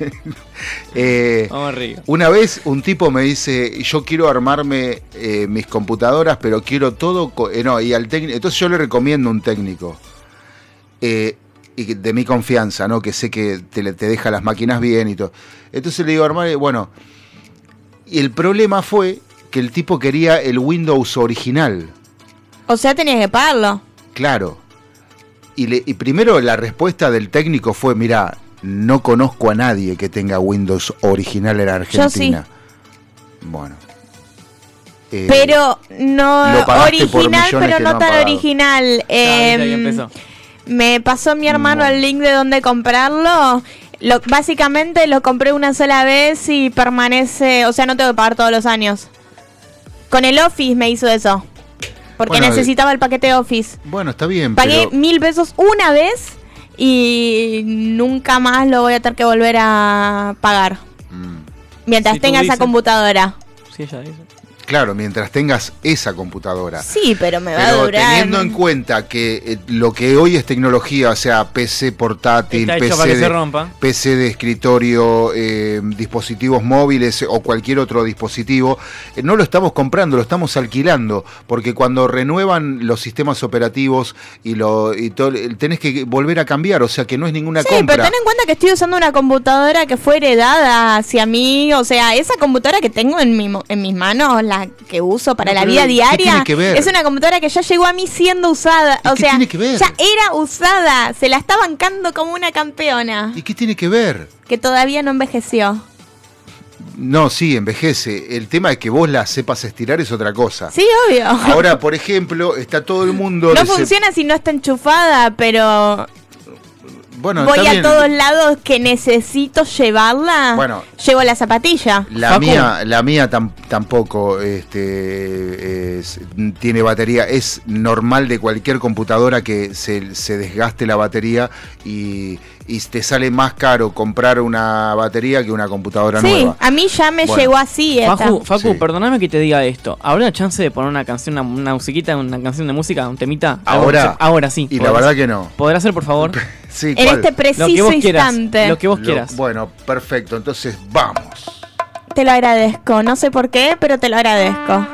eh, Vamos arriba. una vez un tipo me dice, yo quiero armarme eh, mis computadoras, pero quiero todo... eh, no, y al técnico... Entonces yo le recomiendo un técnico. eh, y que- de mi confianza, ¿no? Que sé que te, te deja las máquinas bien y todo. Entonces le digo, armar, eh, bueno... Y el problema fue que el tipo quería el Windows original. O sea, tenías que pagarlo. Claro. Y, le- y primero la respuesta del técnico fue, mira, no conozco a nadie que tenga Windows original en Argentina. Bueno. Eh, Pero no original, pero no no tan pagado. original. Viste, ahí Em, empezó. me pasó mi hermano el link de dónde comprarlo. Lo, básicamente lo compré una sola vez y permanece, o sea, no tengo que pagar todos los años. Con el Office me hizo eso. Porque Bueno, necesitaba el paquete Office. Bueno, está bien, Pagué pero... mil pesos una vez y nunca más lo voy a tener que volver a pagar. Mientras Si tú tenga esa dices. computadora. Sí, ella dice. Claro, mientras tengas esa computadora. Sí, pero me va a durar. teniendo en cuenta que eh, lo que hoy es tecnología, o sea, PC portátil, Está PC, de, se rompa. PC de escritorio, eh, dispositivos móviles o cualquier otro dispositivo, eh, no lo estamos comprando, lo estamos alquilando, porque cuando renuevan los sistemas operativos y lo y todo, eh, tenés que volver a cambiar, o sea que no es ninguna Sí, compra. pero ten en cuenta que estoy usando una computadora que fue heredada hacia mí. O sea, esa computadora que tengo en, mi, en mis manos, la que uso para No, la vida ¿qué diaria, tiene que ver? es una computadora que ya llegó a mí siendo usada. O sea, tiene que ver? ya era usada. Se la está bancando como una campeona. ¿Y qué tiene que ver? Que todavía no envejeció. No, sí, envejece. El tema de que vos la sepas estirar es otra cosa. Sí, obvio. Ahora, por ejemplo, está todo el mundo... no funciona si no está enchufada, pero Bueno, voy a bien. todos lados que necesito llevarla. Bueno. llevo la zapatilla. La mía, la mía tam- tampoco este, es- tiene batería. Es normal de cualquier computadora que se, se desgaste la batería y, y te sale más caro comprar una batería que una computadora Sí, nueva. a mí ya me Bueno. llegó así esta. Facu, Facu perdóname que te diga esto. ¿Habrá una chance de poner una canción, una, una musiquita, una canción de música, un temita? Ahora. Ahora sí. Y la ¿podrás- verdad que no. ¿Podrás hacer, por favor? Sí, En ¿cuál? este preciso Lo que vos quieras, instante. lo que vos Lo- quieras. Bueno, perfecto. Entonces, vamos. Te lo agradezco. No sé por qué, pero te lo agradezco.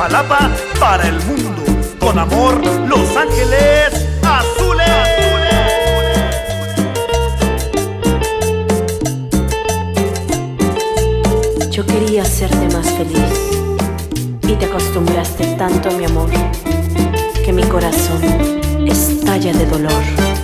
De Iztapalapa para el mundo. Con amor, Los Ángeles Azules. Yo quería hacerte más feliz y te acostumbraste tanto a mi amor que mi corazón estalla de dolor.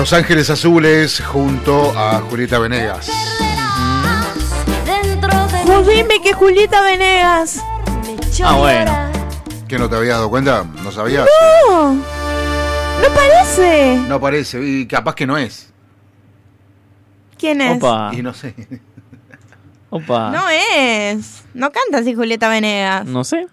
Los Ángeles Azules junto a Julieta Venegas. Dime que Julieta Venegas. Ah, bueno. ¿Que no te habías dado cuenta? ¿No sabías? No. No parece. No parece, y capaz que no es. ¿Quién es? Opa. Y no sé. Opa. No es. No canta así Julieta Venegas. No sé.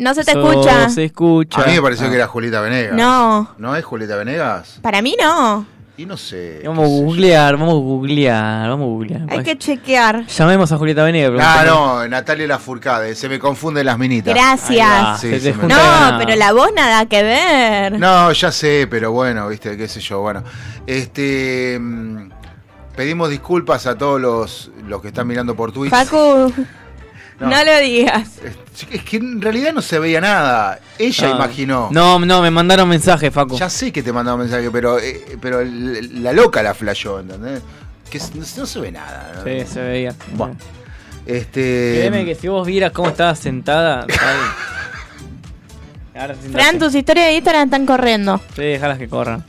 No se te So- escucha. Se escucha. A mí me pareció Ah. que era Julieta Venegas. No. ¿No es Julieta Venegas? Para mí no. Y no sé. Vamos a googlear, vamos a googlear, vamos a googlear. Hay que chequear. Llamemos a Julieta Venegas. Ah, no, Natalia Lafourcade. Se me confunden las minitas. Gracias. Sí, se se No, pero la voz nada que ver. No, ya sé, pero bueno, viste, qué sé yo, bueno. Este. mm, Pedimos disculpas a todos los, los que están mirando por Twitch. Facu, No. no, lo digas. Es que en realidad no se veía nada. Ella Ah. imaginó. No, no, me mandaron mensaje, Facu. Ya sé que te mandaron mensaje, pero, eh, pero la loca la flashó, ¿entendés? Que no, no se ve nada. ¿no? Sí, se veía. Bueno. Este. Créeme que si vos vieras cómo estaba sentada. Fran, tus historias de Instagram están corriendo. Sí, dejalas que corran.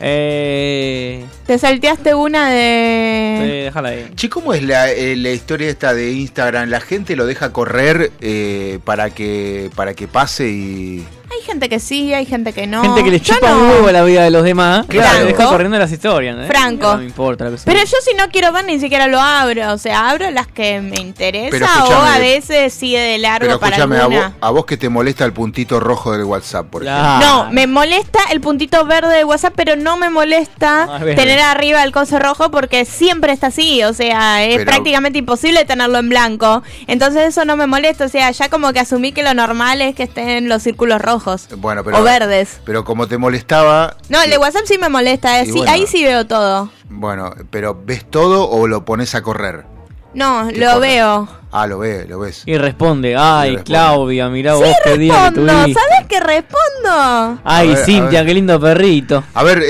Eh. Te salteaste una Sí, de. déjala ahí. Che, ¿cómo es la, eh, la historia esta de Instagram? ¿La gente lo deja correr eh, para que para que pase y, Hay gente que sí, hay gente que no. Gente que le chupa no. un huevo la vida de los demás. Claro. Deja corriendo las historias. ¿eh? Franco. No me importa lo que sea. Pero yo si no quiero ver ni siquiera lo abro, o sea, abro las que me Pero interesa o a veces sigue de largo Pero para escúchame, a alguna. vos, a vos que te molesta el puntito rojo del WhatsApp, por ejemplo. No, me molesta el puntito verde de WhatsApp, pero no me molesta Ah, tener arriba el coso rojo porque siempre está así, o sea, es Pero- prácticamente imposible tenerlo en blanco. Entonces eso no me molesta, o sea, ya como que asumí que lo normal es que estén los círculos rojos Bueno, pero, o verdes. Pero como te molestaba, No, el de WhatsApp sí me molesta, eh, sí, bueno. ahí sí veo todo. bueno, pero ¿ves todo o lo pones a correr? No, ¿Qué lo corre? veo. Ah, lo ves, lo ves. Y responde, ay, responde. Claudia, mirá Sí vos qué día que respondo, tuviste. ¿sabes que respondo? Ay, ver, Cintia, qué lindo perrito. A ver, eh,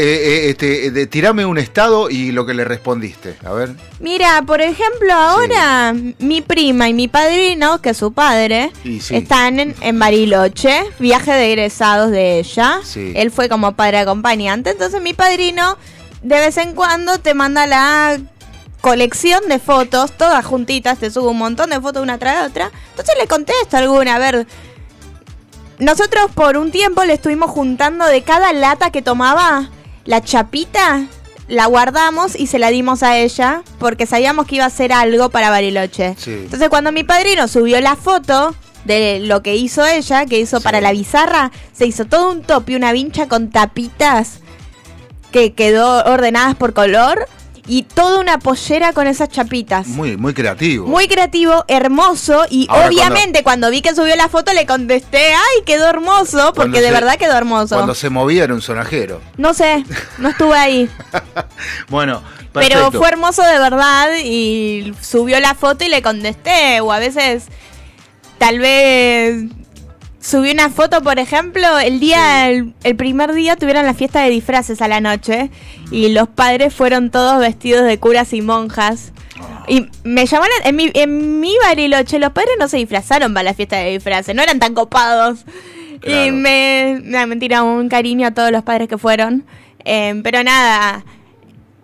eh, este, de- tirame un estado y lo que le respondiste. A ver. Mira, por ejemplo, ahora mi prima y mi padrino, que es su padre, sí. están en, en Bariloche, viaje de egresados de ella. Sí. Él fue como padre acompañante. Entonces mi padrino de vez en cuando te manda la colección de fotos, todas juntitas, te sube un montón de fotos una tras otra. Entonces le contesto alguna, a ver. Nosotros por un tiempo le estuvimos juntando de cada lata que tomaba la chapita, la guardamos y se la dimos a ella porque sabíamos que iba a hacer algo para Bariloche. Sí. Entonces cuando mi padrino subió la foto de lo que hizo ella, que hizo para la bizarra, se hizo todo un top y una vincha con tapitas que quedó ordenadas por color y toda una pollera con esas chapitas. Muy, muy creativo. Muy creativo, hermoso y Ahora, obviamente cuando... vi que subió la foto le contesté, ay, quedó hermoso, porque de verdad quedó hermoso. Cuando se movía era un sonajero. No sé, no estuve ahí, Bueno, pero fue hermoso de verdad y subió la foto y le contesté, o a veces tal vez subí una foto, por ejemplo, el día, el, el primer día tuvieron la fiesta de disfraces a la noche y los padres fueron todos vestidos de curas y monjas. Y me llamó la- en mi, en mi Bariloche los padres no se disfrazaron para la fiesta de disfraces, no eran tan copados. Y me, no, mentira, un cariño a todos los padres que fueron. Eh, pero nada,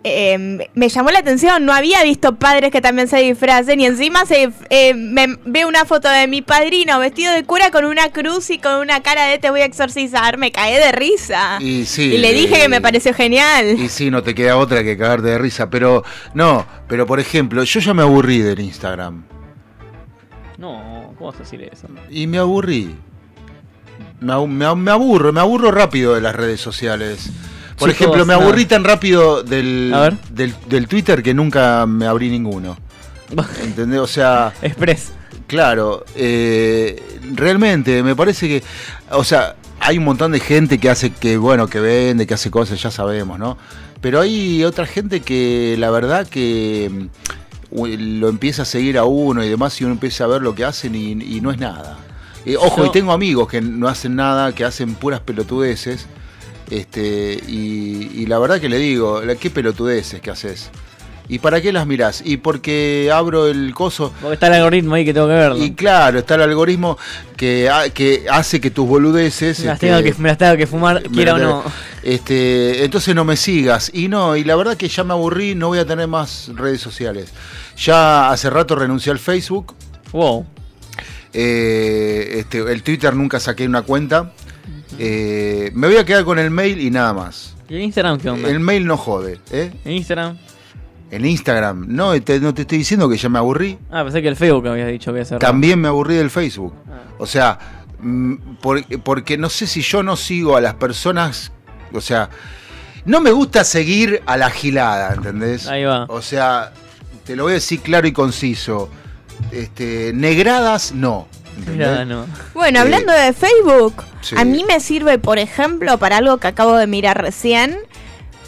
eh, me llamó la atención, no había visto padres que también se disfracen y encima se eh, me veo una foto de mi padrino vestido de cura con una cruz y con una cara de te voy a exorcizar, me caí de risa. Y sí, Y le dije eh, que me pareció genial. Y sí, no te queda otra que cagarte de risa. Pero, no, pero por ejemplo, yo ya me aburrí del Instagram. No, ¿cómo vas a decir eso? Y me aburrí. Me, me, me aburro, me aburro rápido de las redes sociales. Por Chicos, ejemplo, me aburrí tan rápido del, del, del Twitter que nunca me abrí ninguno. ¿Entendés? O sea. Express. Claro, eh, realmente me parece que. O sea, hay un montón de gente que hace que, bueno, que vende, que hace cosas, ya sabemos, ¿no? Pero hay otra gente que la verdad que mm, lo empieza a seguir a uno y demás y uno empieza a ver lo que hacen y, y no es nada. Eh, ojo, y tengo amigos que no hacen nada, que hacen puras pelotudeces. Este, y, y la verdad que le digo, ¿qué pelotudeces que haces? ¿Y para qué las mirás? Y porque abro el coso. Porque está el algoritmo ahí que tengo que verlo. Y claro, está el algoritmo que, que hace que tus boludeces. me, las este, tengo que, me las tengo que fumar, quiera o no. Este, entonces no me sigas. Y no, y la verdad que ya me aburrí, no voy a tener más redes sociales. Ya hace rato renuncié al Facebook. Wow. Eh, este, el Twitter nunca saqué una cuenta. Eh, me voy a quedar con el mail y nada más. ¿Y el Instagram qué onda? El mail no jode. ¿eh? ¿El Instagram? El Instagram, no te, no te estoy diciendo que ya me aburrí. Ah, pensé que el Facebook habías dicho que cerrado. También me aburrí del Facebook. O sea, mm, por- porque no sé si yo no sigo a las personas. O sea, no me gusta seguir a la gilada, ¿entendés? Ahí va. O sea, te lo voy a decir claro y conciso. Este, negradas, no. Mirá, no. Bueno, Eh, hablando de Facebook, sí. a mí me sirve, por ejemplo, para algo que acabo de mirar recién,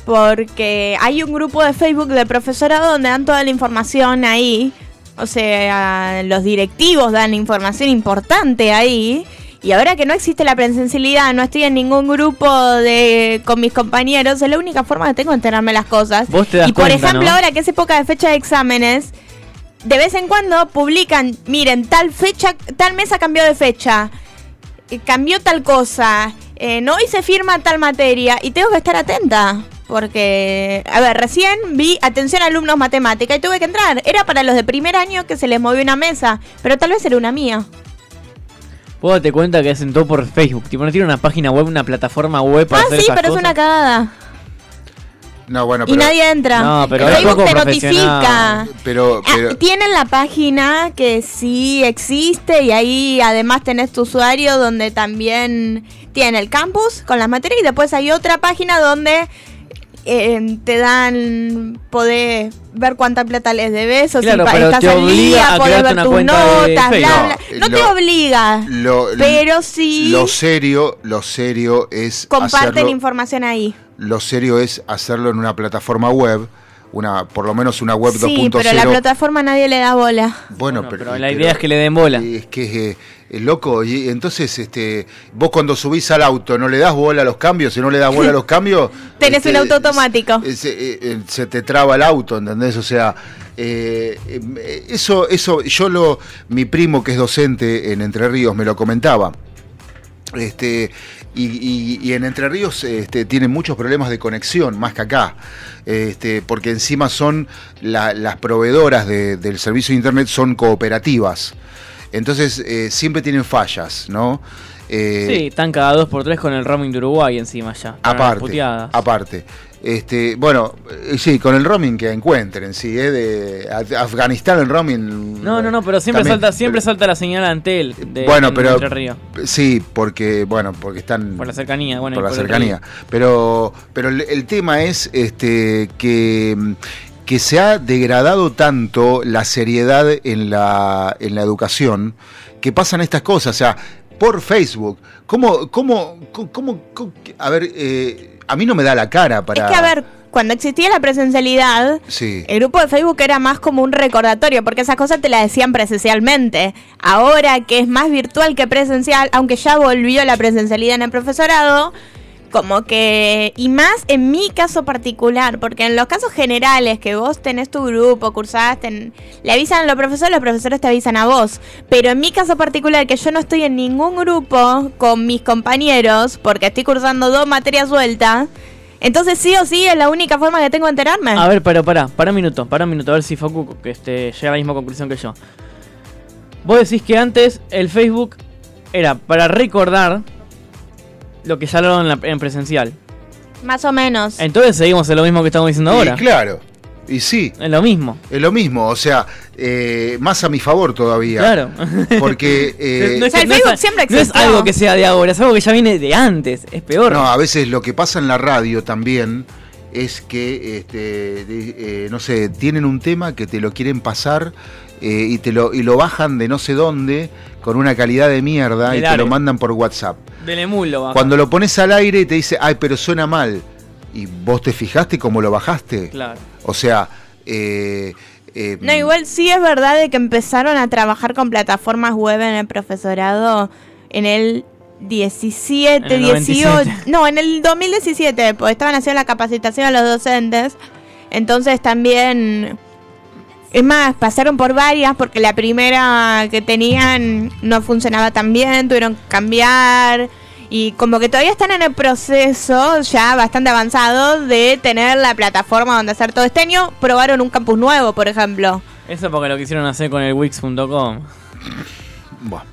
porque hay un grupo de Facebook de profesorado donde dan toda la información ahí, o sea, los directivos dan información importante ahí. Y ahora que no existe la presencialidad, no estoy en ningún grupo de con mis compañeros, es la única forma que tengo de enterarme las cosas. Vos te das y por cuenta, ejemplo, ¿no? ahora que es época de fecha de exámenes, de vez en cuando publican, miren, tal fecha, tal mesa cambió de fecha, eh, cambió tal cosa, eh, no hoy se firma tal materia y tengo que estar atenta. Porque, a ver, recién vi atención alumnos matemática y tuve que entrar. Era para los de primer año que se les movió una mesa, pero tal vez era una mía. Vos date cuenta que hacen todo por Facebook. Tipo, no tiene una página web, una plataforma web para Ah, hacer sí, esas pero es una cagada. No, bueno, Y pero. nadie entra. No, pero es Facebook te notifica. Pero, Ah, pero tienen la página que sí existe y ahí además tenés tu usuario donde también tiene el campus con las materias y después hay otra página donde eh, te dan poder ver cuánta plata les debes o Claro, si estás te al día, crearte ver tus notas, bla, bla. No, No, te lo- obliga, lo, pero sí lo serio, lo serio es comparten hacerlo, información ahí. Lo serio es hacerlo en una plataforma web, una por lo menos una web Sí, 2.0. pero a la plataforma nadie le da bola. Bueno, pero, Pero la idea es que le den bola. Es que eh, es loco, y entonces este vos cuando subís al auto no le das bola a los cambios, si no le das bola a los cambios, Tenés este, un auto automático. eh, se, eh, se te traba el auto, ¿entendés? O sea, eh, eso, eso, yo lo, mi primo que es docente en Entre Ríos me lo comentaba. Este, y, y- y en Entre Ríos este, tienen muchos problemas de conexión, más que acá. Este, porque encima son la- las proveedoras de- del servicio de internet son cooperativas. Entonces eh, siempre tienen fallas, ¿no? Eh, Sí, están cada dos por tres con el roaming de Uruguay encima ya. Aparte, aparte. Este, bueno, eh, sí, con el roaming que encuentren, sí, ¿eh? de Af- Afganistán el roaming. No, no, no, pero siempre También, salta, siempre salta la señal Antel de bueno, en pero Ríos. sí, porque bueno, porque están Por la cercanía, bueno, por la por el cercanía. Pero pero el, el tema es este que que se ha degradado tanto la seriedad en la en la educación que pasan estas cosas, o sea, por Facebook. ¿Cómo cómo cómo, cómo- cómo- a ver, eh, a mí no me da la cara para Es que a ver, cuando existía la presencialidad, Sí. el grupo de Facebook era más como un recordatorio, porque esas cosas te las decían presencialmente. Ahora que es más virtual que presencial, aunque ya volvió la presencialidad en el profesorado, como que, y más en mi caso particular, porque en los casos generales que vos tenés tu grupo, cursaste, en- le avisan a los profesores, los profesores te avisan a vos. Pero en mi caso particular, que yo no estoy en ningún grupo con mis compañeros, porque estoy cursando dos materias sueltas, entonces sí o sí es la única forma que tengo de enterarme. A ver, pero pará, para un minuto, para un minuto, a ver si Facu este, llega a la misma conclusión que yo. Vos decís que antes el Facebook era para recordar lo que ya hablaron en, la- en presencial. Más o menos. Entonces seguimos en lo mismo que estamos diciendo Y ahora. claro. Y sí. Es lo mismo. Es lo mismo, o sea, eh, más a mi favor todavía. Claro. Porque. eh, No es que- no es- No es algo que sea de ahora, es algo que ya viene de antes. Es peor. No, a veces lo que pasa en la radio también es que, este, de- eh, no sé, tienen un tema que te lo quieren pasar eh, y, te lo, y lo bajan de no sé dónde con una calidad de mierda y te área. lo mandan por WhatsApp. Del emulo. baja. Cuando lo pones al aire y te dice, ay, pero suena mal. ¿Y vos te fijaste cómo lo bajaste? Claro. O sea, eh, eh, No, igual sí es verdad de que empezaron a trabajar con plataformas web en el profesorado en el 17, En el 18. 97. No, en el 2017, pues estaban haciendo la capacitación a los docentes. Entonces también. Es más, pasaron por varias porque la primera que tenían no funcionaba tan bien, tuvieron que cambiar. Y como que todavía están en el proceso ya bastante avanzado de tener la plataforma donde hacer todo este año. Probaron un campus nuevo, por ejemplo. Eso porque lo quisieron hacer con el Wix.com.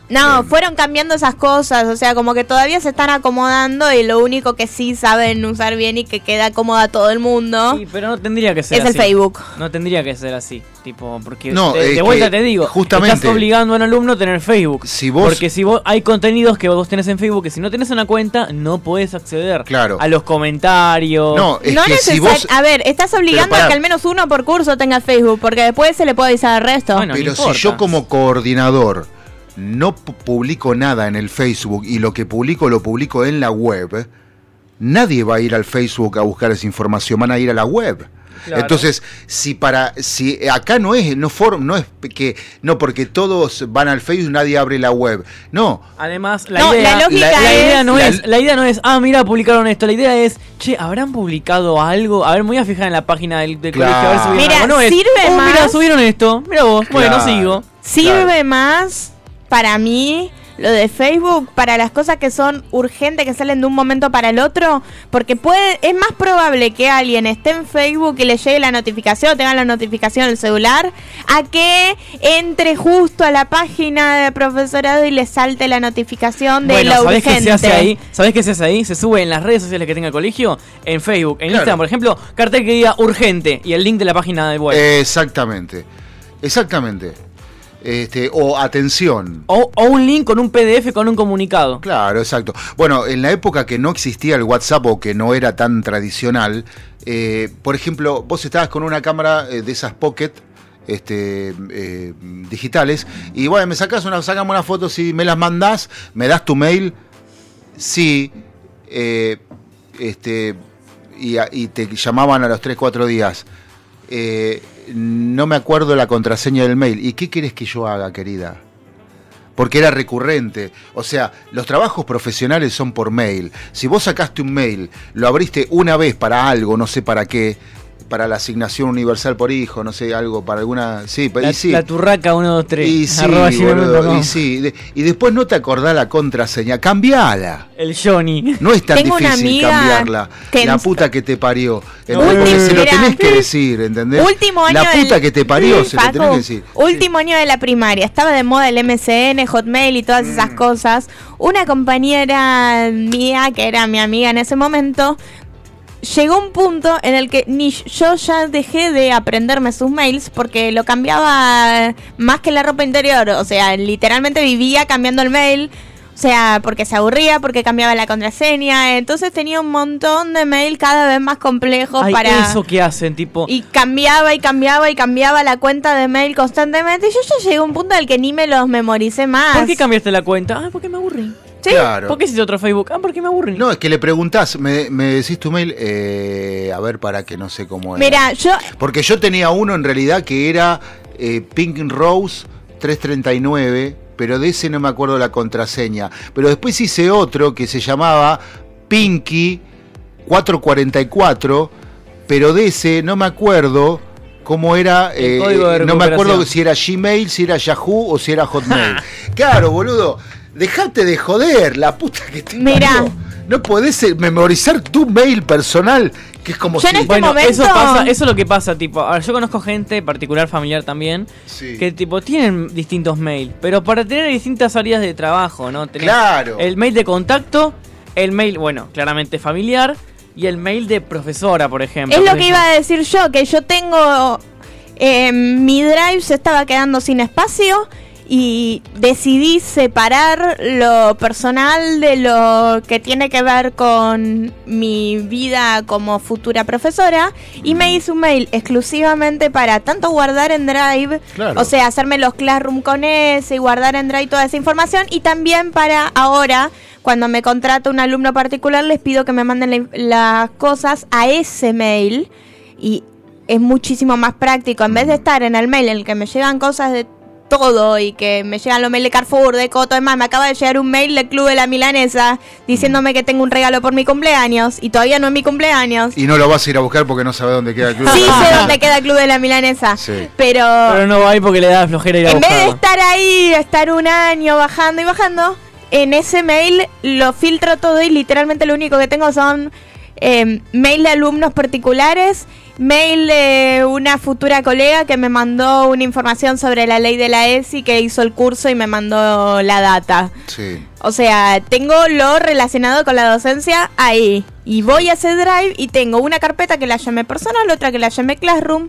No, fueron cambiando esas cosas, o sea, como que todavía se están acomodando y lo único que sí saben usar bien y que queda cómodo a todo el mundo Sí, pero no tendría que ser es el así. Facebook. No tendría que ser así. Tipo, porque No, de, es de vuelta te digo, justamente- estás obligando a un alumno a tener Facebook. Si vos- Porque si vos hay contenidos que vos tenés en Facebook que si no tenés una cuenta no puedes acceder Claro. a los comentarios. No, es no que si vos. A ver, estás obligando a que al menos uno por curso tenga Facebook, porque después se le puede avisar al resto. pero si yo como coordinador no pu- publico nada en el Facebook y lo que publico lo publico en la web, nadie va a ir al Facebook a buscar esa información, van a ir a la web. Claro. Entonces, si para si acá no es no for- no es que no porque todos van al Facebook nadie abre la web. No. Además, la No, idea, la lógica la idea es- no La- es, la idea no es, ah, mira, publicaron esto. La idea es, che, ¿habrán publicado algo? A ver, me voy a fijar en la página del, del Claro. colegio a ver si Mira, algo. No es, sirve "Oh, mira, más- subieron esto. Mira vos, bueno, Claro. sigo. Sirve más para mí lo de Facebook para las cosas que son urgentes, que salen de un momento para el otro, porque puede, es más probable que alguien esté en Facebook y le llegue la notificación o tenga la notificación en el celular, a que entre justo a la página de profesorado y le salte la notificación de Bueno, lo ¿sabés qué urgente. se hace ahí? ¿Sabés qué se hace ahí? Se sube en las redes sociales que tenga el colegio, en Facebook, en Claro. Instagram, por ejemplo, cartel que diga urgente y el link de la página de web. Exactamente. Exactamente. Este, o atención. O, o un link con un PDF con un comunicado. Claro, exacto. Bueno, en la época que no existía el WhatsApp o que no era tan tradicional, eh, por ejemplo, vos estabas con una cámara eh, de esas Pocket este, eh, digitales y bueno, me sacas una, sacame una foto, si me las mandás, me das tu mail, sí, eh, este, y te llamaban a los 3, 4 días. No me acuerdo la contraseña del mail. ¿Y qué querés que yo haga, querida? Porque era recurrente. O sea, los trabajos profesionales son por mail. Si vos sacaste un mail, lo abriste una vez para algo, no sé para qué, para la asignación universal por hijo, no sé, algo para alguna... Sí, La, y sí. la turraca 123. Y sí, arroba boludo, y sí, de- y después no te acordás la contraseña, cambiala. El Johnny. No es tan Tengo difícil cambiarla. que la puta que te parió. No. Porque se lo tenés que decir, ¿entendés? Último año La puta del- que te parió, Sí, se lo tenés que decir. Último año de la primaria. Estaba de moda el MSN, Hotmail y todas Mm. esas cosas. Una compañera mía, que era mi amiga en ese momento, llegó un punto en el que ni yo ya dejé de aprenderme sus mails porque lo cambiaba más que la ropa interior. O sea, literalmente vivía cambiando el mail. O sea, porque se aburría, porque cambiaba la contraseña. Entonces tenía un montón de mail cada vez más complejos Ay, para... eso que hacen, tipo. Y cambiaba y cambiaba y cambiaba la cuenta de mail constantemente. Y yo ya llegué a un punto en el que ni me los memoricé más. ¿Por qué cambiaste la cuenta? Ah, porque me aburrí. Sí. Claro. ¿Por qué hiciste otro Facebook? Ah, porque me aburrí. No, es que le preguntás, me, me decís tu mail, eh, a ver para que no sé cómo era. Mira, yo Porque yo tenía uno en realidad que era eh, Pink Rose 339, pero de ese no me acuerdo la contraseña. Pero después hice otro que se llamaba Pinky 444, pero de ese no me acuerdo cómo era, eh, no me acuerdo si era Gmail, si era Yahoo o si era Hotmail. claro, boludo, dejate de joder, la puta que te Mira. No podés eh, memorizar tu mail personal, que es como Yo en si... este Bueno, momento- eso pasa, eso es lo que pasa, tipo, a ver, yo conozco gente, particular familiar también, Sí. que tipo tienen distintos mails, pero para tener distintas áreas de trabajo, ¿no? Tenés Claro. El mail de contacto, el mail, bueno, claramente familiar, y el mail de profesora, por ejemplo. es lo que iba a decir yo, que yo tengo... eh, mi drive se estaba quedando sin espacio y decidí separar lo personal de lo que tiene que ver con mi vida como futura profesora y me hice un mail exclusivamente para tanto guardar en Drive, Claro. o sea, hacerme los Classroom con ese y guardar en Drive toda esa información y también para ahora cuando me contrata un alumno particular les pido que me manden la- las cosas a ese mail y es muchísimo más práctico. En vez de estar en el mail en el que me llegan cosas de todo y que me llegan los mails de Carrefour, de Coto, es más, me acaba de llegar un mail del Club de la Milanesa diciéndome que tengo un regalo por mi cumpleaños y todavía no es mi cumpleaños. Y no lo vas a ir a buscar porque no sabes dónde queda el club. Sí sé dónde queda el Club de la Milanesa, Sí. pero, Pero no va ahí porque le da flojera ir a en vez de estar ahí, estar un año bajando y bajando, en ese mail lo filtro todo y literalmente lo único que tengo son eh, mail de alumnos particulares, mail de una futura colega que me mandó una información sobre la ley de la ESI que hizo el curso y me mandó la data. Sí. O sea, tengo lo relacionado con la docencia ahí. Y voy a ese drive y tengo una carpeta que la llamé personal, otra que la llamé Classroom.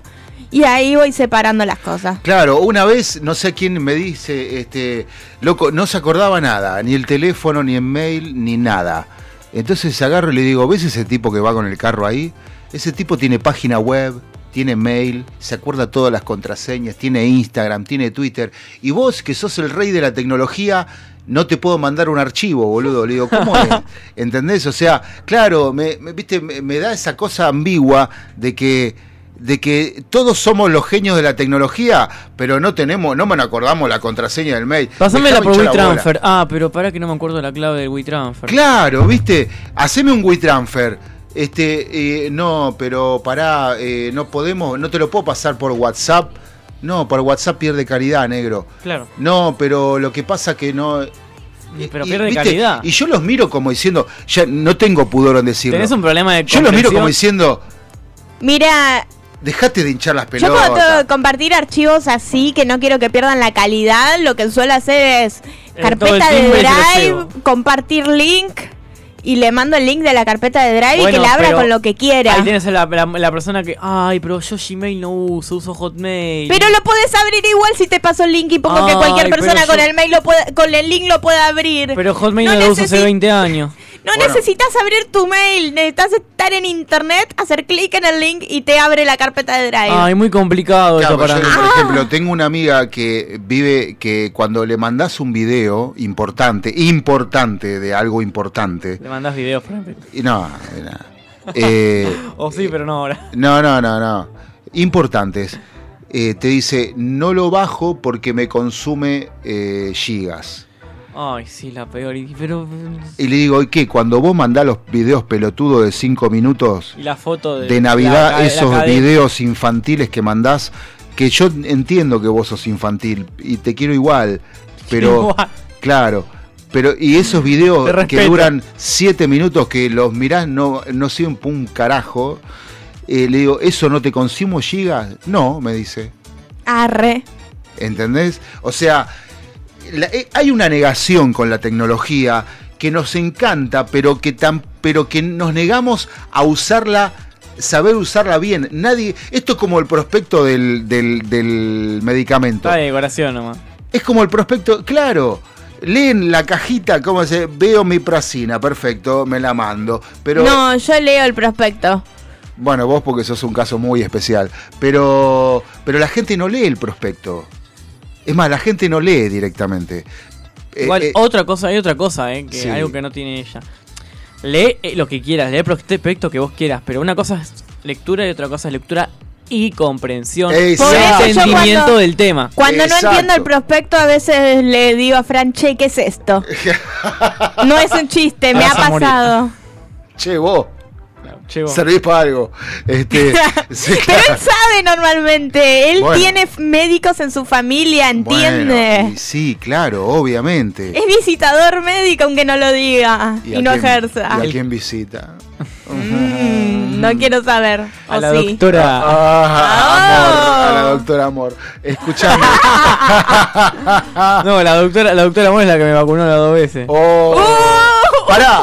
Y ahí voy separando las cosas. Claro, una vez, no sé quién me dice, este, loco, no se acordaba nada, ni el teléfono, ni el mail, ni nada. Entonces agarro y le digo, ¿ves ese tipo que va con el carro ahí? Ese tipo tiene página web, tiene mail, se acuerda todas las contraseñas, tiene Instagram, tiene Twitter. Y vos, que sos el rey de la tecnología, no te puedo mandar un archivo, boludo. Le digo, ¿cómo es? ¿Entendés? O sea, claro, me, me- viste, me, me da esa cosa ambigua de que de que todos somos los genios de la tecnología, pero no tenemos, no me acordamos la contraseña del mail. Pásamela por. WeTransfer. Ah, pero para que no me acuerdo la clave del WeTransfer. Claro, viste, haceme un WeTransfer. Este, eh, no, pero pará, eh, no podemos, no te lo puedo pasar por WhatsApp. No, por WhatsApp pierde calidad, negro. Claro. No, pero lo que pasa que no. Pero Y, pierde ¿viste? calidad. Y yo los miro como diciendo, ya no tengo pudor en decirlo. Tenés un problema de Yo los miro como diciendo, Mira, dejate de hinchar las yo pelotas. puedo compartir archivos así que no quiero que pierdan la calidad. Lo que suelo hacer es carpeta de Drive, compartir link y le mando el link de la carpeta de Drive y que le abra con lo que quiera. Ahí tienes a la, la- la persona que, ay, pero yo Gmail no uso, uso Hotmail. Pero lo puedes abrir igual si te paso el link y pongo que cualquier persona con yo- el mail lo puede, con el link lo pueda abrir. Pero Hotmail No no, lo uso hace necesi- 20 años. No necesitas abrir tu mail, necesitas estar en internet, hacer clic en el link y te abre la carpeta de Drive. Ay, muy complicado Claro, eso para yo, mí. por ejemplo, tengo una amiga que vive que cuando le mandás un video importante, importante de algo importante, Le mandás videos, por ejemplo. y no, no, eh, O sí, pero no ahora. no, no, no, no, importantes, eh, te dice no lo bajo porque me consume eh, gigas. Ay, sí, la peor. y- Pero. Y le digo, ¿y qué? Cuando vos mandás los videos pelotudos de 5 minutos Y la foto de. de Navidad, la ca- la esos videos infantiles que mandás, que yo entiendo que vos sos infantil y te quiero igual, pero Igual. claro, pero y esos videos que duran 7 minutos que los mirás no no sirven por un carajo. eh, le digo, ¿eso no te consumo gigas? No, me dice. Arre. ¿Entendés? O sea, la- eh, hay una negación con la tecnología que nos encanta, pero que, tan, pero que nos negamos a usarla, saber usarla bien. Nadie, esto es como el prospecto del, del, del medicamento. De decoración nomás. Es como el prospecto, claro. Leen la cajita, ¿cómo se? Veo mi prasina, perfecto, me la mando. Pero No, yo leo el prospecto. bueno, vos porque sos un caso muy especial. Pero, pero la gente no lee el prospecto. Es más, la gente no lee directamente. Eh, Igual, eh, otra cosa, hay otra cosa, eh, que Sí. algo que no tiene ella. Lee eh, lo que quieras, lee el prospecto que vos quieras, pero una cosa es lectura y otra cosa es lectura y comprensión. Y Por eso entendimiento cuando- del tema. Cuando no Exacto. entiendo el prospecto, a veces le digo a Fran, che, ¿qué es esto? no es un chiste, me ha Vas pasado. Che, vos. Servís para algo. Este, sí, Pero él sabe normalmente, él Bueno. tiene médicos en su familia, entiende. Bueno, y sí, claro, obviamente. Es visitador médico aunque no lo diga y, no quién- ejerza. ¿Y a quién visita? Mm, no quiero saber. A ¿o la sí? doctora. Ah, amor, a la doctora Amor. Escuchame. No, la doctora, la doctora Amor es la que me vacunó las dos veces. Oh. Pará,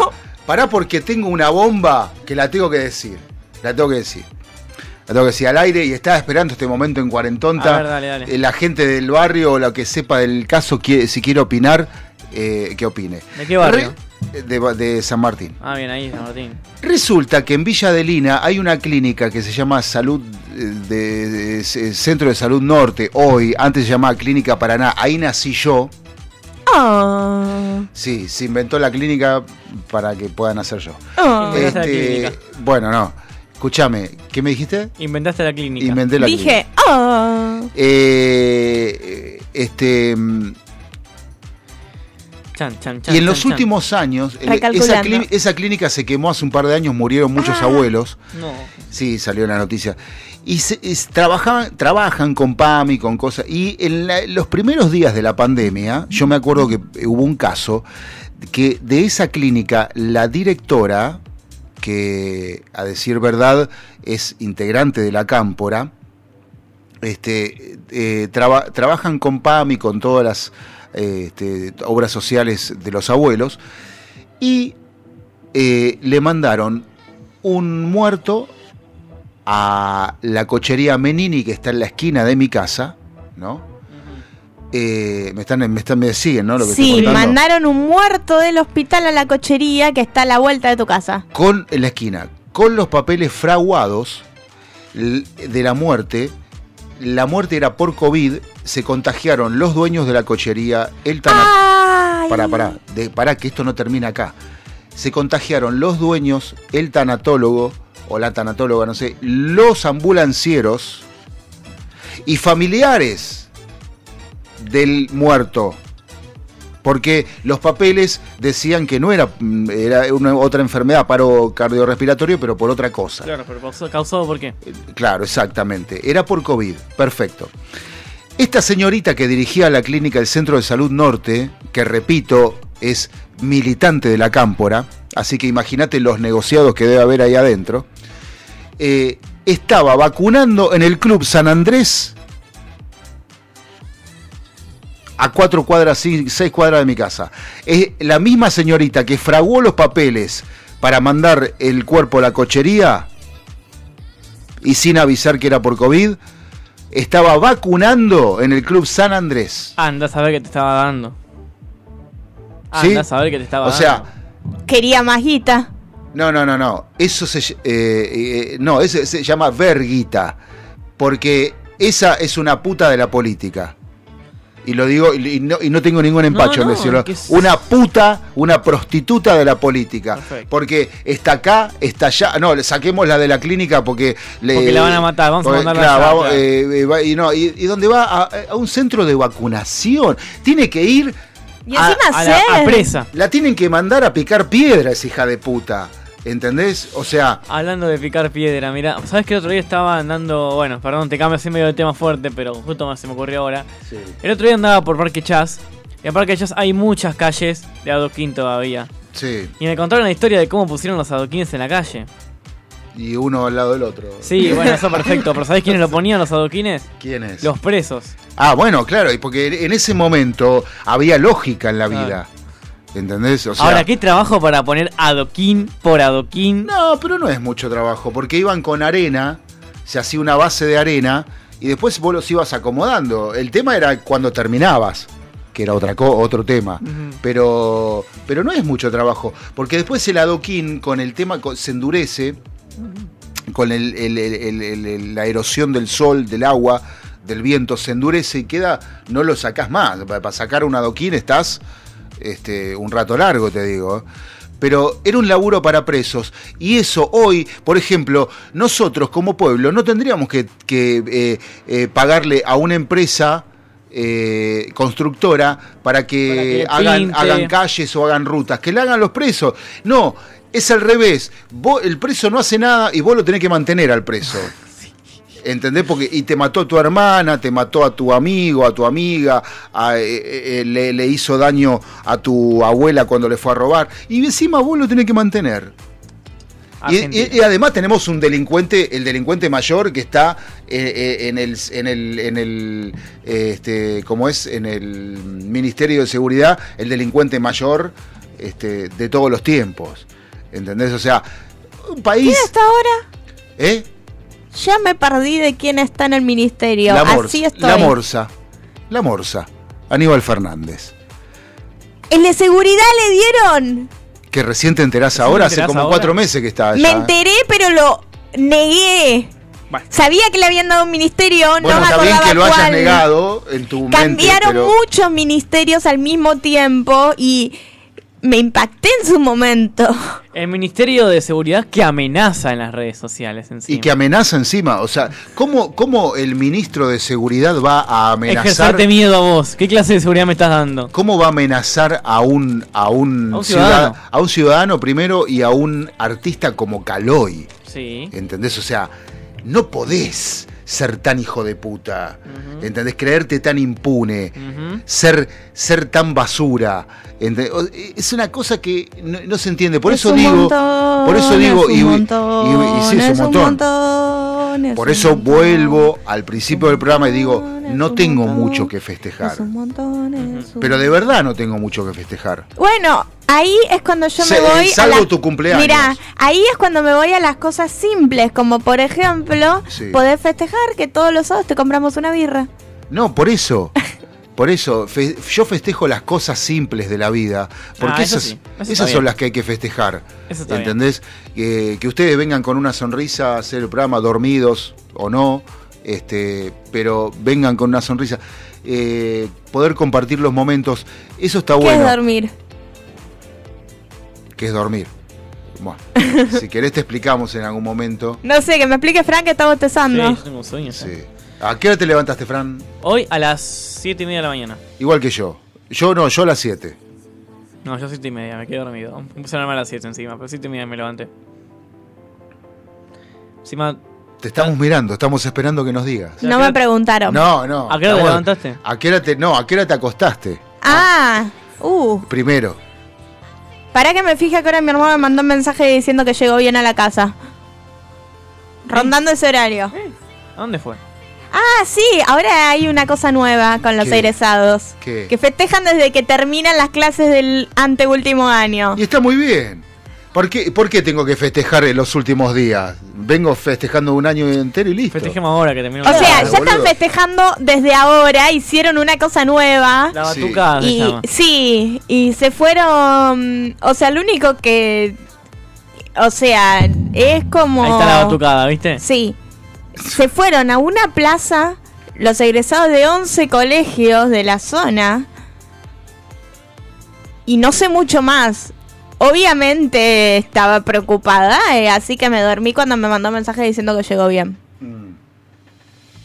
pará porque tengo una bomba que la tengo que decir. La tengo que decir. La tengo que decir al aire y estaba esperando este momento en Cuarentonta. A ver, dale, dale. Eh, La gente del barrio o la que sepa del caso, si quiere opinar, eh, que opine. ¿De qué barrio? Re- de, de San Martín. Ah, bien, ahí, San Martín. Resulta que en Villa de Lina hay una clínica que se llama Salud eh, de- Centro de Salud Norte, hoy, antes se llamaba Clínica Paraná, ahí nací yo. Ah. Sí, se inventó la clínica para que pueda nacer yo. Ah. Este, bueno, no. Escúchame, ¿qué me dijiste? Inventaste la clínica. Inventé la Dije, clínica. ah. Eh, este mm, Chan, chan, chan, y en los últimos años, esa, Recalculando. clí- esa clínica se quemó hace un par de años, murieron muchos Ah. abuelos. No. Sí, salió en la noticia. Y trabajaban, trabajan con PAMI, con cosas. Y en los primeros días de la pandemia, yo me acuerdo que hubo un caso que de esa clínica, la directora, que a decir verdad es integrante de la Cámpora, este, eh, traba- trabajan con PAMI, con todas las eh, este, obras sociales de los abuelos, y eh, le mandaron un muerto a la cochería Menini que está en la esquina de mi casa, ¿no? Eh, me están, me están, me siguen, ¿no? Lo que estoy Sí, mandaron un muerto del hospital a la cochería que está a la vuelta de tu casa. con en la esquina, con los papeles fraguados de la muerte. La muerte era por COVID, se contagiaron los dueños de la cochería, el tanatólogo. Ay. Pará, pará, de, pará, que esto no termina acá. Se contagiaron los dueños, el tanatólogo, o la tanatóloga, no sé, los ambulancieros y familiares del muerto. Porque los papeles decían que no era, mm, era una, otra enfermedad, paro cardiorrespiratorio, pero por otra cosa. Claro, pero causado, causado por qué? Claro, exactamente. Era por COVID. Perfecto. Esta señorita que dirigía la clínica del Centro de Salud Norte, que repito, es militante de la Cámpora, así que imagínate los negociados que debe haber ahí adentro. Eh, estaba vacunando en el Club San Andrés a cuatro cuadras, seis cuadras de mi casa. Es la misma señorita que fraguó los papeles para mandar el cuerpo a la cochería y sin avisar que era por COVID, estaba vacunando en el Club San Andrés. Anda a saber qué te estaba dando. ¿Sí? Anda a saber qué te estaba O sea, dando. Quería más guita. No, no, no, no. Eso se, eh, eh, no, ese se llama verguita. Porque esa es una puta de la política. Y lo digo, y, no, y no tengo ningún empacho no, en decirlo. que Una puta, una prostituta de la política. Perfecto. Porque está acá, está allá. No, le saquemos la de la clínica porque le. Porque la van a matar, vamos a mandarla claro, vamos, eh, eh, y, no, y, y donde va a, a un centro de vacunación. Tiene que ir. Y encima a, la- a presa. La tienen que mandar a picar piedras, hija de puta. ¿Entendés? O sea, Hablando de picar piedra, mira, ¿sabes que el otro día estaba andando, bueno, perdón, te cambio así medio de tema fuerte, pero justo se me ocurrió ahora. El otro día andaba por Parque Chas, y en Parque Chas hay muchas calles de adoquín todavía. sí. Y me contaron la historia de cómo pusieron los adoquines en la calle. Y uno al lado del otro. Sí, bueno, eso perfecto, pero ¿sabés quiénes lo ponían los adoquines? ¿Quiénes? Los presos. Ah, bueno, claro, y porque en ese momento había lógica en la Claro. vida. ¿Entendés? O sea, Ahora, ¿qué trabajo para poner adoquín por adoquín? No, pero no es mucho trabajo, porque iban con arena, se hacía una base de arena y después vos los ibas acomodando. El tema era cuando terminabas, que era otra otro tema. Pero, pero no es mucho trabajo, porque después el adoquín con el tema se endurece, con el- la erosión del sol, del agua, del viento, se endurece y queda, no lo sacás más. Para, sacar un adoquín estás este, un rato largo, te digo. Pero era un laburo para presos. Y eso hoy, por ejemplo, nosotros como pueblo no tendríamos que, que, eh, eh, pagarle a una empresa eh, constructora para que, Para que le hagan, hagan calles o hagan rutas. Que le hagan los presos. No, es al revés. Vos- el preso no hace nada y vos lo tenés que mantener al preso. ¿Entendés? Porque y te mató a tu hermana, te mató a tu amigo, a tu amiga, a- eh, eh, le, le hizo daño a tu abuela cuando le fue a robar. Y encima vos lo tenés que mantener. Y, y- y además tenemos un delincuente, el delincuente mayor que está eh, eh, en el, en el, en el, este, como es, en el Ministerio de Seguridad, el delincuente mayor este, de todos los tiempos. ¿Entendés? O sea, un país. ¿Quién está ahora? ¿Eh? Ya me perdí de quién está en el ministerio. La Morsa. Así estoy. La Morsa. La Morsa. Aníbal Fernández. El de seguridad le dieron. Que recién te enterás ¿Recién ahora, hace como ahora? cuatro meses que está allá. Me enteré, pero lo negué. Sabía que le habían dado un ministerio, Bueno, no me está bien acordaba que lo hayas cuál. negado en tu mente, Cambiaron pero- muchos ministerios al mismo tiempo y me impacté en su momento. El Ministerio de Seguridad que amenaza en las redes sociales encima. Y que amenaza encima. O sea, ¿cómo, ¿cómo el ministro de Seguridad va a amenazar? Ejercerte miedo a vos. ¿Qué clase de seguridad me estás dando? ¿Cómo va a amenazar a un, a un, A un ciudad- ciudadano. a un ciudadano primero y a un artista como Caloy? Sí. ¿Entendés? O sea, no podés ser tan hijo de puta. ¿Entendés? Creerte tan impune. Ser, ser tan basura. ¿entendés? O- Es una cosa que no, no se entiende. Por Es eso digo. montón, por eso digo. es un y, montón, y sí, es un montón. es Por eso vuelvo al principio del programa y digo, no tengo mucho que festejar. Es un montón, es un- Pero de verdad no tengo mucho que festejar. Bueno, ahí es cuando yo Se- me voy salvo a la- tu cumpleaños. Mira, ahí es cuando me voy a las cosas simples, como por ejemplo, Sí. poder festejar que todos los sábados te compramos una birra. No, por eso. Por eso, fe- yo festejo las cosas simples de la vida, porque Ah, eso esas, sí, eso está esas son las que hay que festejar. Eso está. ¿Entendés? Que, que ustedes vengan con una sonrisa a hacer el programa, dormidos o no, este, pero vengan con una sonrisa. Eh, poder compartir los momentos, eso está ¿Qué bueno. es dormir? Que es dormir. Bueno, si querés te explicamos en algún momento. No sé, que me explique Frank que está bostezando. Sí, yo tengo sueños. Sí. ¿A qué hora te levantaste, Fran? Hoy a las 7 y media de la mañana. Igual que yo. Yo no, yo a las 7. No, yo 7 y media, me quedé dormido. Me puse a dormir a las 7 encima, pero 7 y media me levanté. Encima. Te estamos mirando, estamos esperando que nos digas. No me preguntaron. No, no. ¿A qué hora te estamos- levantaste? ¿A qué hora te, no, ¿a qué hora te acostaste? Ah, uh. Primero. Para que me fije que ahora mi hermano me mandó un mensaje diciendo que llegó bien a la casa. Rondando ese horario. ¿A dónde fue? Ah, sí, ahora hay una cosa nueva con los ¿Qué? egresados. ¿Qué? Que festejan desde que terminan las clases del anteúltimo año. Y está muy bien. ¿Por qué, ¿Por qué tengo que festejar en los últimos días? Vengo festejando un año entero y listo. Festejemos ahora que terminó O sea, ya están festejando desde ahora, hicieron una cosa nueva. La batucada se Y llama. sí, y se fueron, o sea, lo único que o sea, es como Ahí está la batucada, ¿viste? Sí. Se fueron a una plaza los egresados de 11 colegios de la zona. Y no sé mucho más. Obviamente estaba preocupada, eh, así que me dormí cuando me mandó mensaje diciendo que llegó bien.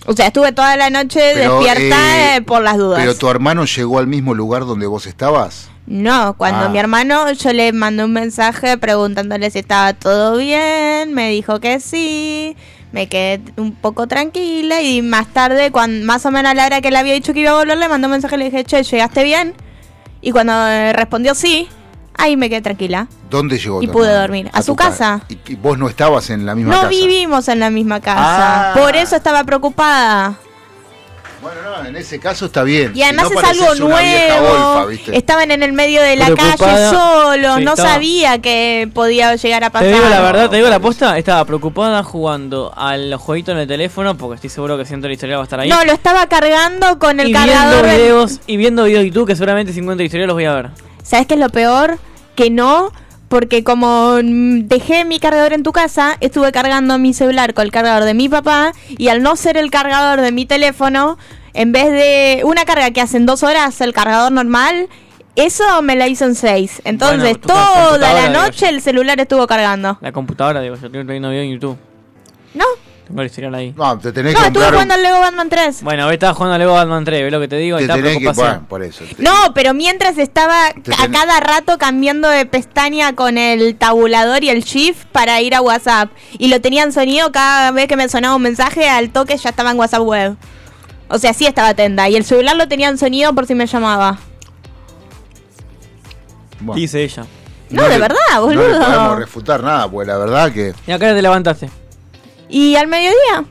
O sea, estuve toda la noche Pero, despierta eh, eh, por las dudas. ¿Pero tu hermano llegó al mismo lugar donde vos estabas? No, cuando Ah. mi hermano yo le mandé un mensaje preguntándole si estaba todo bien, me dijo que sí, me quedé un poco tranquila y más tarde, cuando, más o menos a la hora que le había dicho que iba a volver, le mandé un mensaje y le dije, che, ¿llegaste bien? Y cuando respondió sí, ahí me quedé tranquila ¿Dónde llegó? y pude dormir. A, su casa. Y, y vos no estabas en la misma No casa. vivimos en la misma casa, Ah. por eso estaba preocupada. Bueno, no, en ese caso está bien. Y además Si no es algo nuevo. Estaban en el medio de la calle solos, Sí, no estaba- sabía que podía llegar a Te pasar. digo la verdad, te digo la posta, estaba preocupada jugando al jueguito en el teléfono porque estoy seguro que siento la historia va a estar ahí. No, lo estaba cargando con el y cargador. viendo del- videos y viendo videos de YouTube que seguramente 50 historias los voy a ver. ¿Sabes qué es lo peor? Que no, porque como dejé mi cargador en tu casa, estuve cargando mi celular con el cargador de mi papá y al no ser el cargador de mi teléfono, en vez de una carga que hace en dos horas el cargador normal, eso me la hizo en seis. Entonces Bueno, toda la digo noche el celular estuvo cargando. La computadora, digo, yo estoy viendo videos en YouTube. No. Tengo el historial ahí. No, te tenés No, que estuve comprar. jugando al Lego Batman 3. Bueno, hoy estaba jugando a Lego Batman 3, ¿ves lo que te digo? Te Está tenés que. Bueno, por eso. No, pero mientras estaba a cada rato cambiando de pestaña con el tabulador y el shift para ir a WhatsApp. Y lo tenía en sonido cada vez que me sonaba un mensaje, al toque ya estaba en WhatsApp web. O sea, sí estaba atenta. Y el celular lo tenía en sonido por si me llamaba. Bueno. Dice ella. No, de le- verdad, No boludo. le podemos refutar nada, pues la verdad que. ¿Y a qué hora te levantaste? ¿Y al mediodía?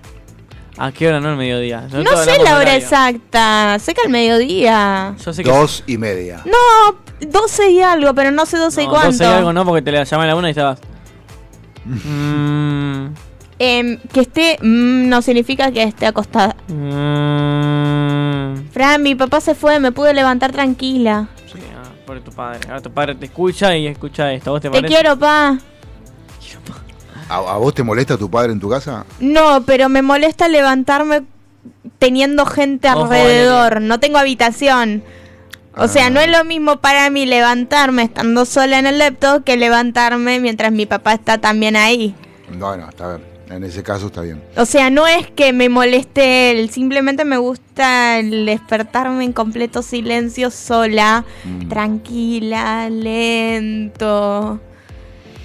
¿A qué hora no el mediodía? No, sé la hora horario. exacta. Sé que al mediodía. Yo sé que Dos y media. No, 12 y algo, pero no sé 12 y no, cuánto. 12 y algo no, porque te la llamé a la una y estabas. Mm, que esté mm, no significa que esté acostada. mm. Fran, mi papá se fue, me pude levantar tranquila. Sí, ah, por tu padre. Ahora tu padre te escucha y escucha esto. ¿A ¿Vos te, Te parece? quiero, pa. ¿A, a vos te molesta tu padre en tu casa? No, pero me molesta levantarme teniendo gente Ojo, alrededor. No tengo habitación. O sea, no es lo mismo para mí levantarme estando sola en el laptop que levantarme mientras mi papá está también ahí. No, no, está bien. En ese caso está bien. O sea, no es que me moleste él, simplemente me gusta el despertarme en completo silencio sola, tranquila, lento.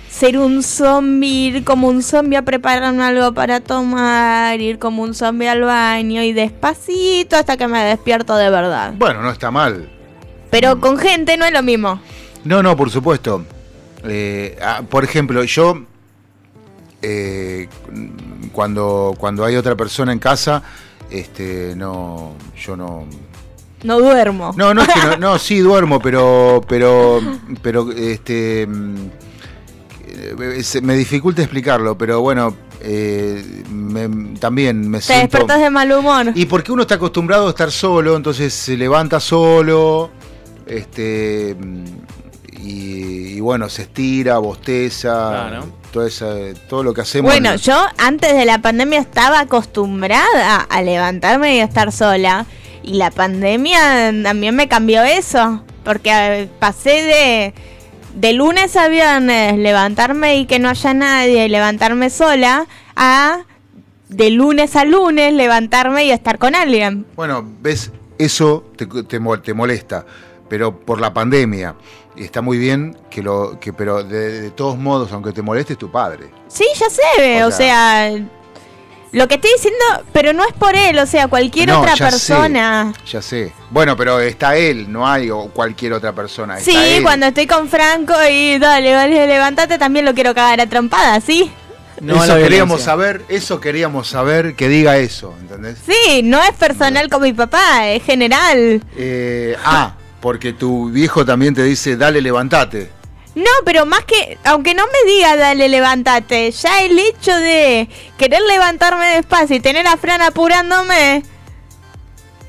Ser un zombie, ir como un zombie a prepararme algo para tomar, ir como un zombie al baño y despacito hasta que me despierto de verdad. Bueno, no está mal. Pero con gente no es lo mismo. No, no, por supuesto. Eh, ah, por ejemplo, yo eh, cuando, cuando hay otra persona en casa, este, no, yo no, No duermo. no, no es que no, no, sí duermo, pero, pero, pero, este, mm, me dificulta explicarlo, pero bueno, eh, me- también me Te siento. despertas de mal humor. Y porque uno está acostumbrado a estar solo, entonces se levanta solo, este y, y bueno, se estira, bosteza, todo, esa- todo lo que hacemos. Bueno, yo antes de la pandemia estaba acostumbrada a levantarme y a estar sola. Y la pandemia también me cambió eso. Porque eh, pasé de, de lunes a viernes levantarme y que no haya nadie y levantarme sola a de lunes a lunes levantarme y estar con alguien. Bueno, ves, eso te, te mo- te molesta, pero por la pandemia. Y está muy bien que lo que pero de, de todos modos, aunque te moleste es tu padre. Sí, ya sé, o O sea, Lo que estoy diciendo, pero no es por él, o sea, cualquier No, otra ya sé, persona. ya sé. Bueno, pero está él, no hay o cualquier otra persona. Está Sí, él. cuando estoy con Franco y dale, dale, levantate, también lo quiero cagar a trompada, ¿sí? eso queríamos saber, eso queríamos saber que diga eso, ¿entendés? Sí, no es personal con mi papá, es general. Eh, ah, porque tu viejo también te dice, dale, levantate. No, pero más que, aunque no me diga dale, levántate, ya el hecho de querer levantarme despacio y tener a Fran apurándome,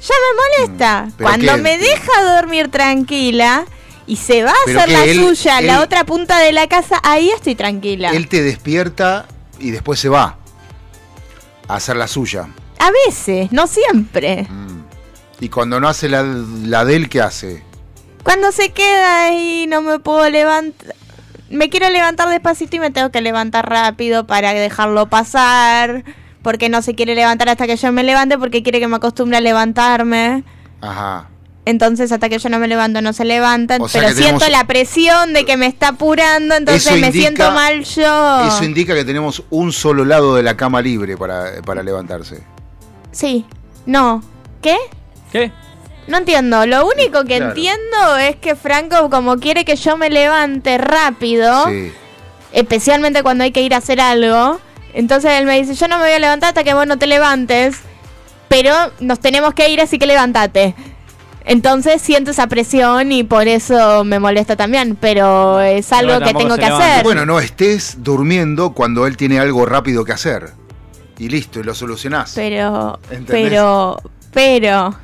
ya me molesta. Mm, Cuando me deja dormir tranquila y se va a hacer la él- suya a la él- otra punta de la casa, ahí estoy tranquila. Él te despierta y después se va a hacer la suya. A veces, no siempre. Y cuando no hace la, la de él, ¿qué hace? Cuando se queda ahí no me puedo levantar. Me quiero levantar despacito y me tengo que levantar rápido para dejarlo pasar. Porque no se quiere levantar hasta que yo me levante porque quiere que me acostumbre a levantarme. Ajá. Entonces hasta que yo no me levanto no se levanta. O sea pero tenemos- siento la presión de que me está apurando, entonces Eso me indica- siento mal yo. Eso indica que tenemos un solo lado de la cama libre para, para levantarse. Sí. No. ¿Qué? ¿Qué? No entiendo. Lo único que Claro. entiendo es que Franco como quiere que yo me levante rápido. Sí. especialmente cuando hay que ir a hacer algo. Entonces él me dice, yo no me voy a levantar hasta que vos no te levantes, pero nos tenemos que ir, así que levántate. Entonces siento esa presión y por eso me molesta también, pero es algo que tengo que hacer. Bueno, no estés durmiendo cuando él tiene algo rápido que hacer. Y listo, y lo solucionás. Pero, ¿Entendés? pero, pero,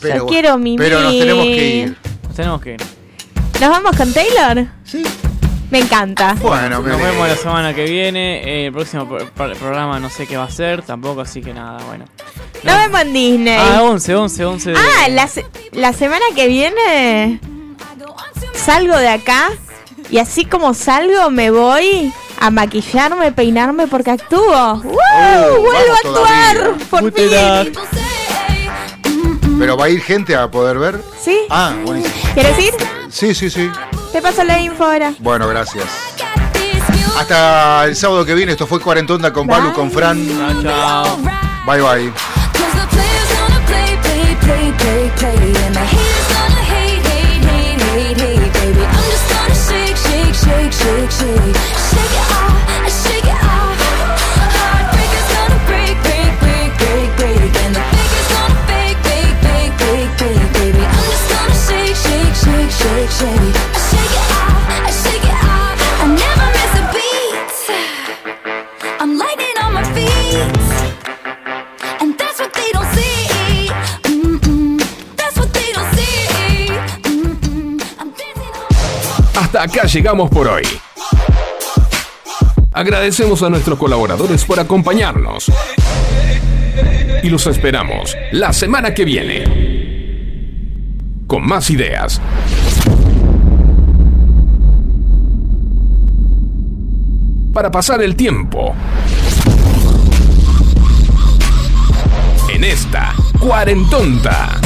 Claro. yo quiero mi Pero nos tenemos que ir. Nos tenemos que ir. ¿Nos vamos con Taylor? Sí. Me encanta. Bueno, Nos vemos la semana que viene. eh, el próximo pro- pro- programa no sé qué va a ser tampoco, así que nada, bueno. Nos vemos en Disney. Ah, 11, 11, 11 de... Ah, la, se- la semana que viene salgo de acá y así como salgo me voy a maquillarme, peinarme porque actúo. ¡Woo! ¡Vuelvo a vamos actuar! todavía. ¡Por fin! Pero va a ir gente a poder ver. ¿Sí? Ah, buenísimo. ¿Quieres ir? Sí, sí, sí. Te paso la info ahora. Bueno, gracias. Hasta el sábado que viene. Esto fue Cuarentonda con Balu, con Fran. Chao. Bye, bye. shake, shake, shake, shake, shake it off, shake, shake, shake, shake, it off, shake it off. I never miss a beat. I'm lightning on my feet. And that's what they don't see. That's what they don't see. Hasta acá llegamos por hoy. Agradecemos a nuestros colaboradores por acompañarnos. Y los esperamos la semana que viene. Con más ideas. Para pasar el tiempo. En esta cuarentonta.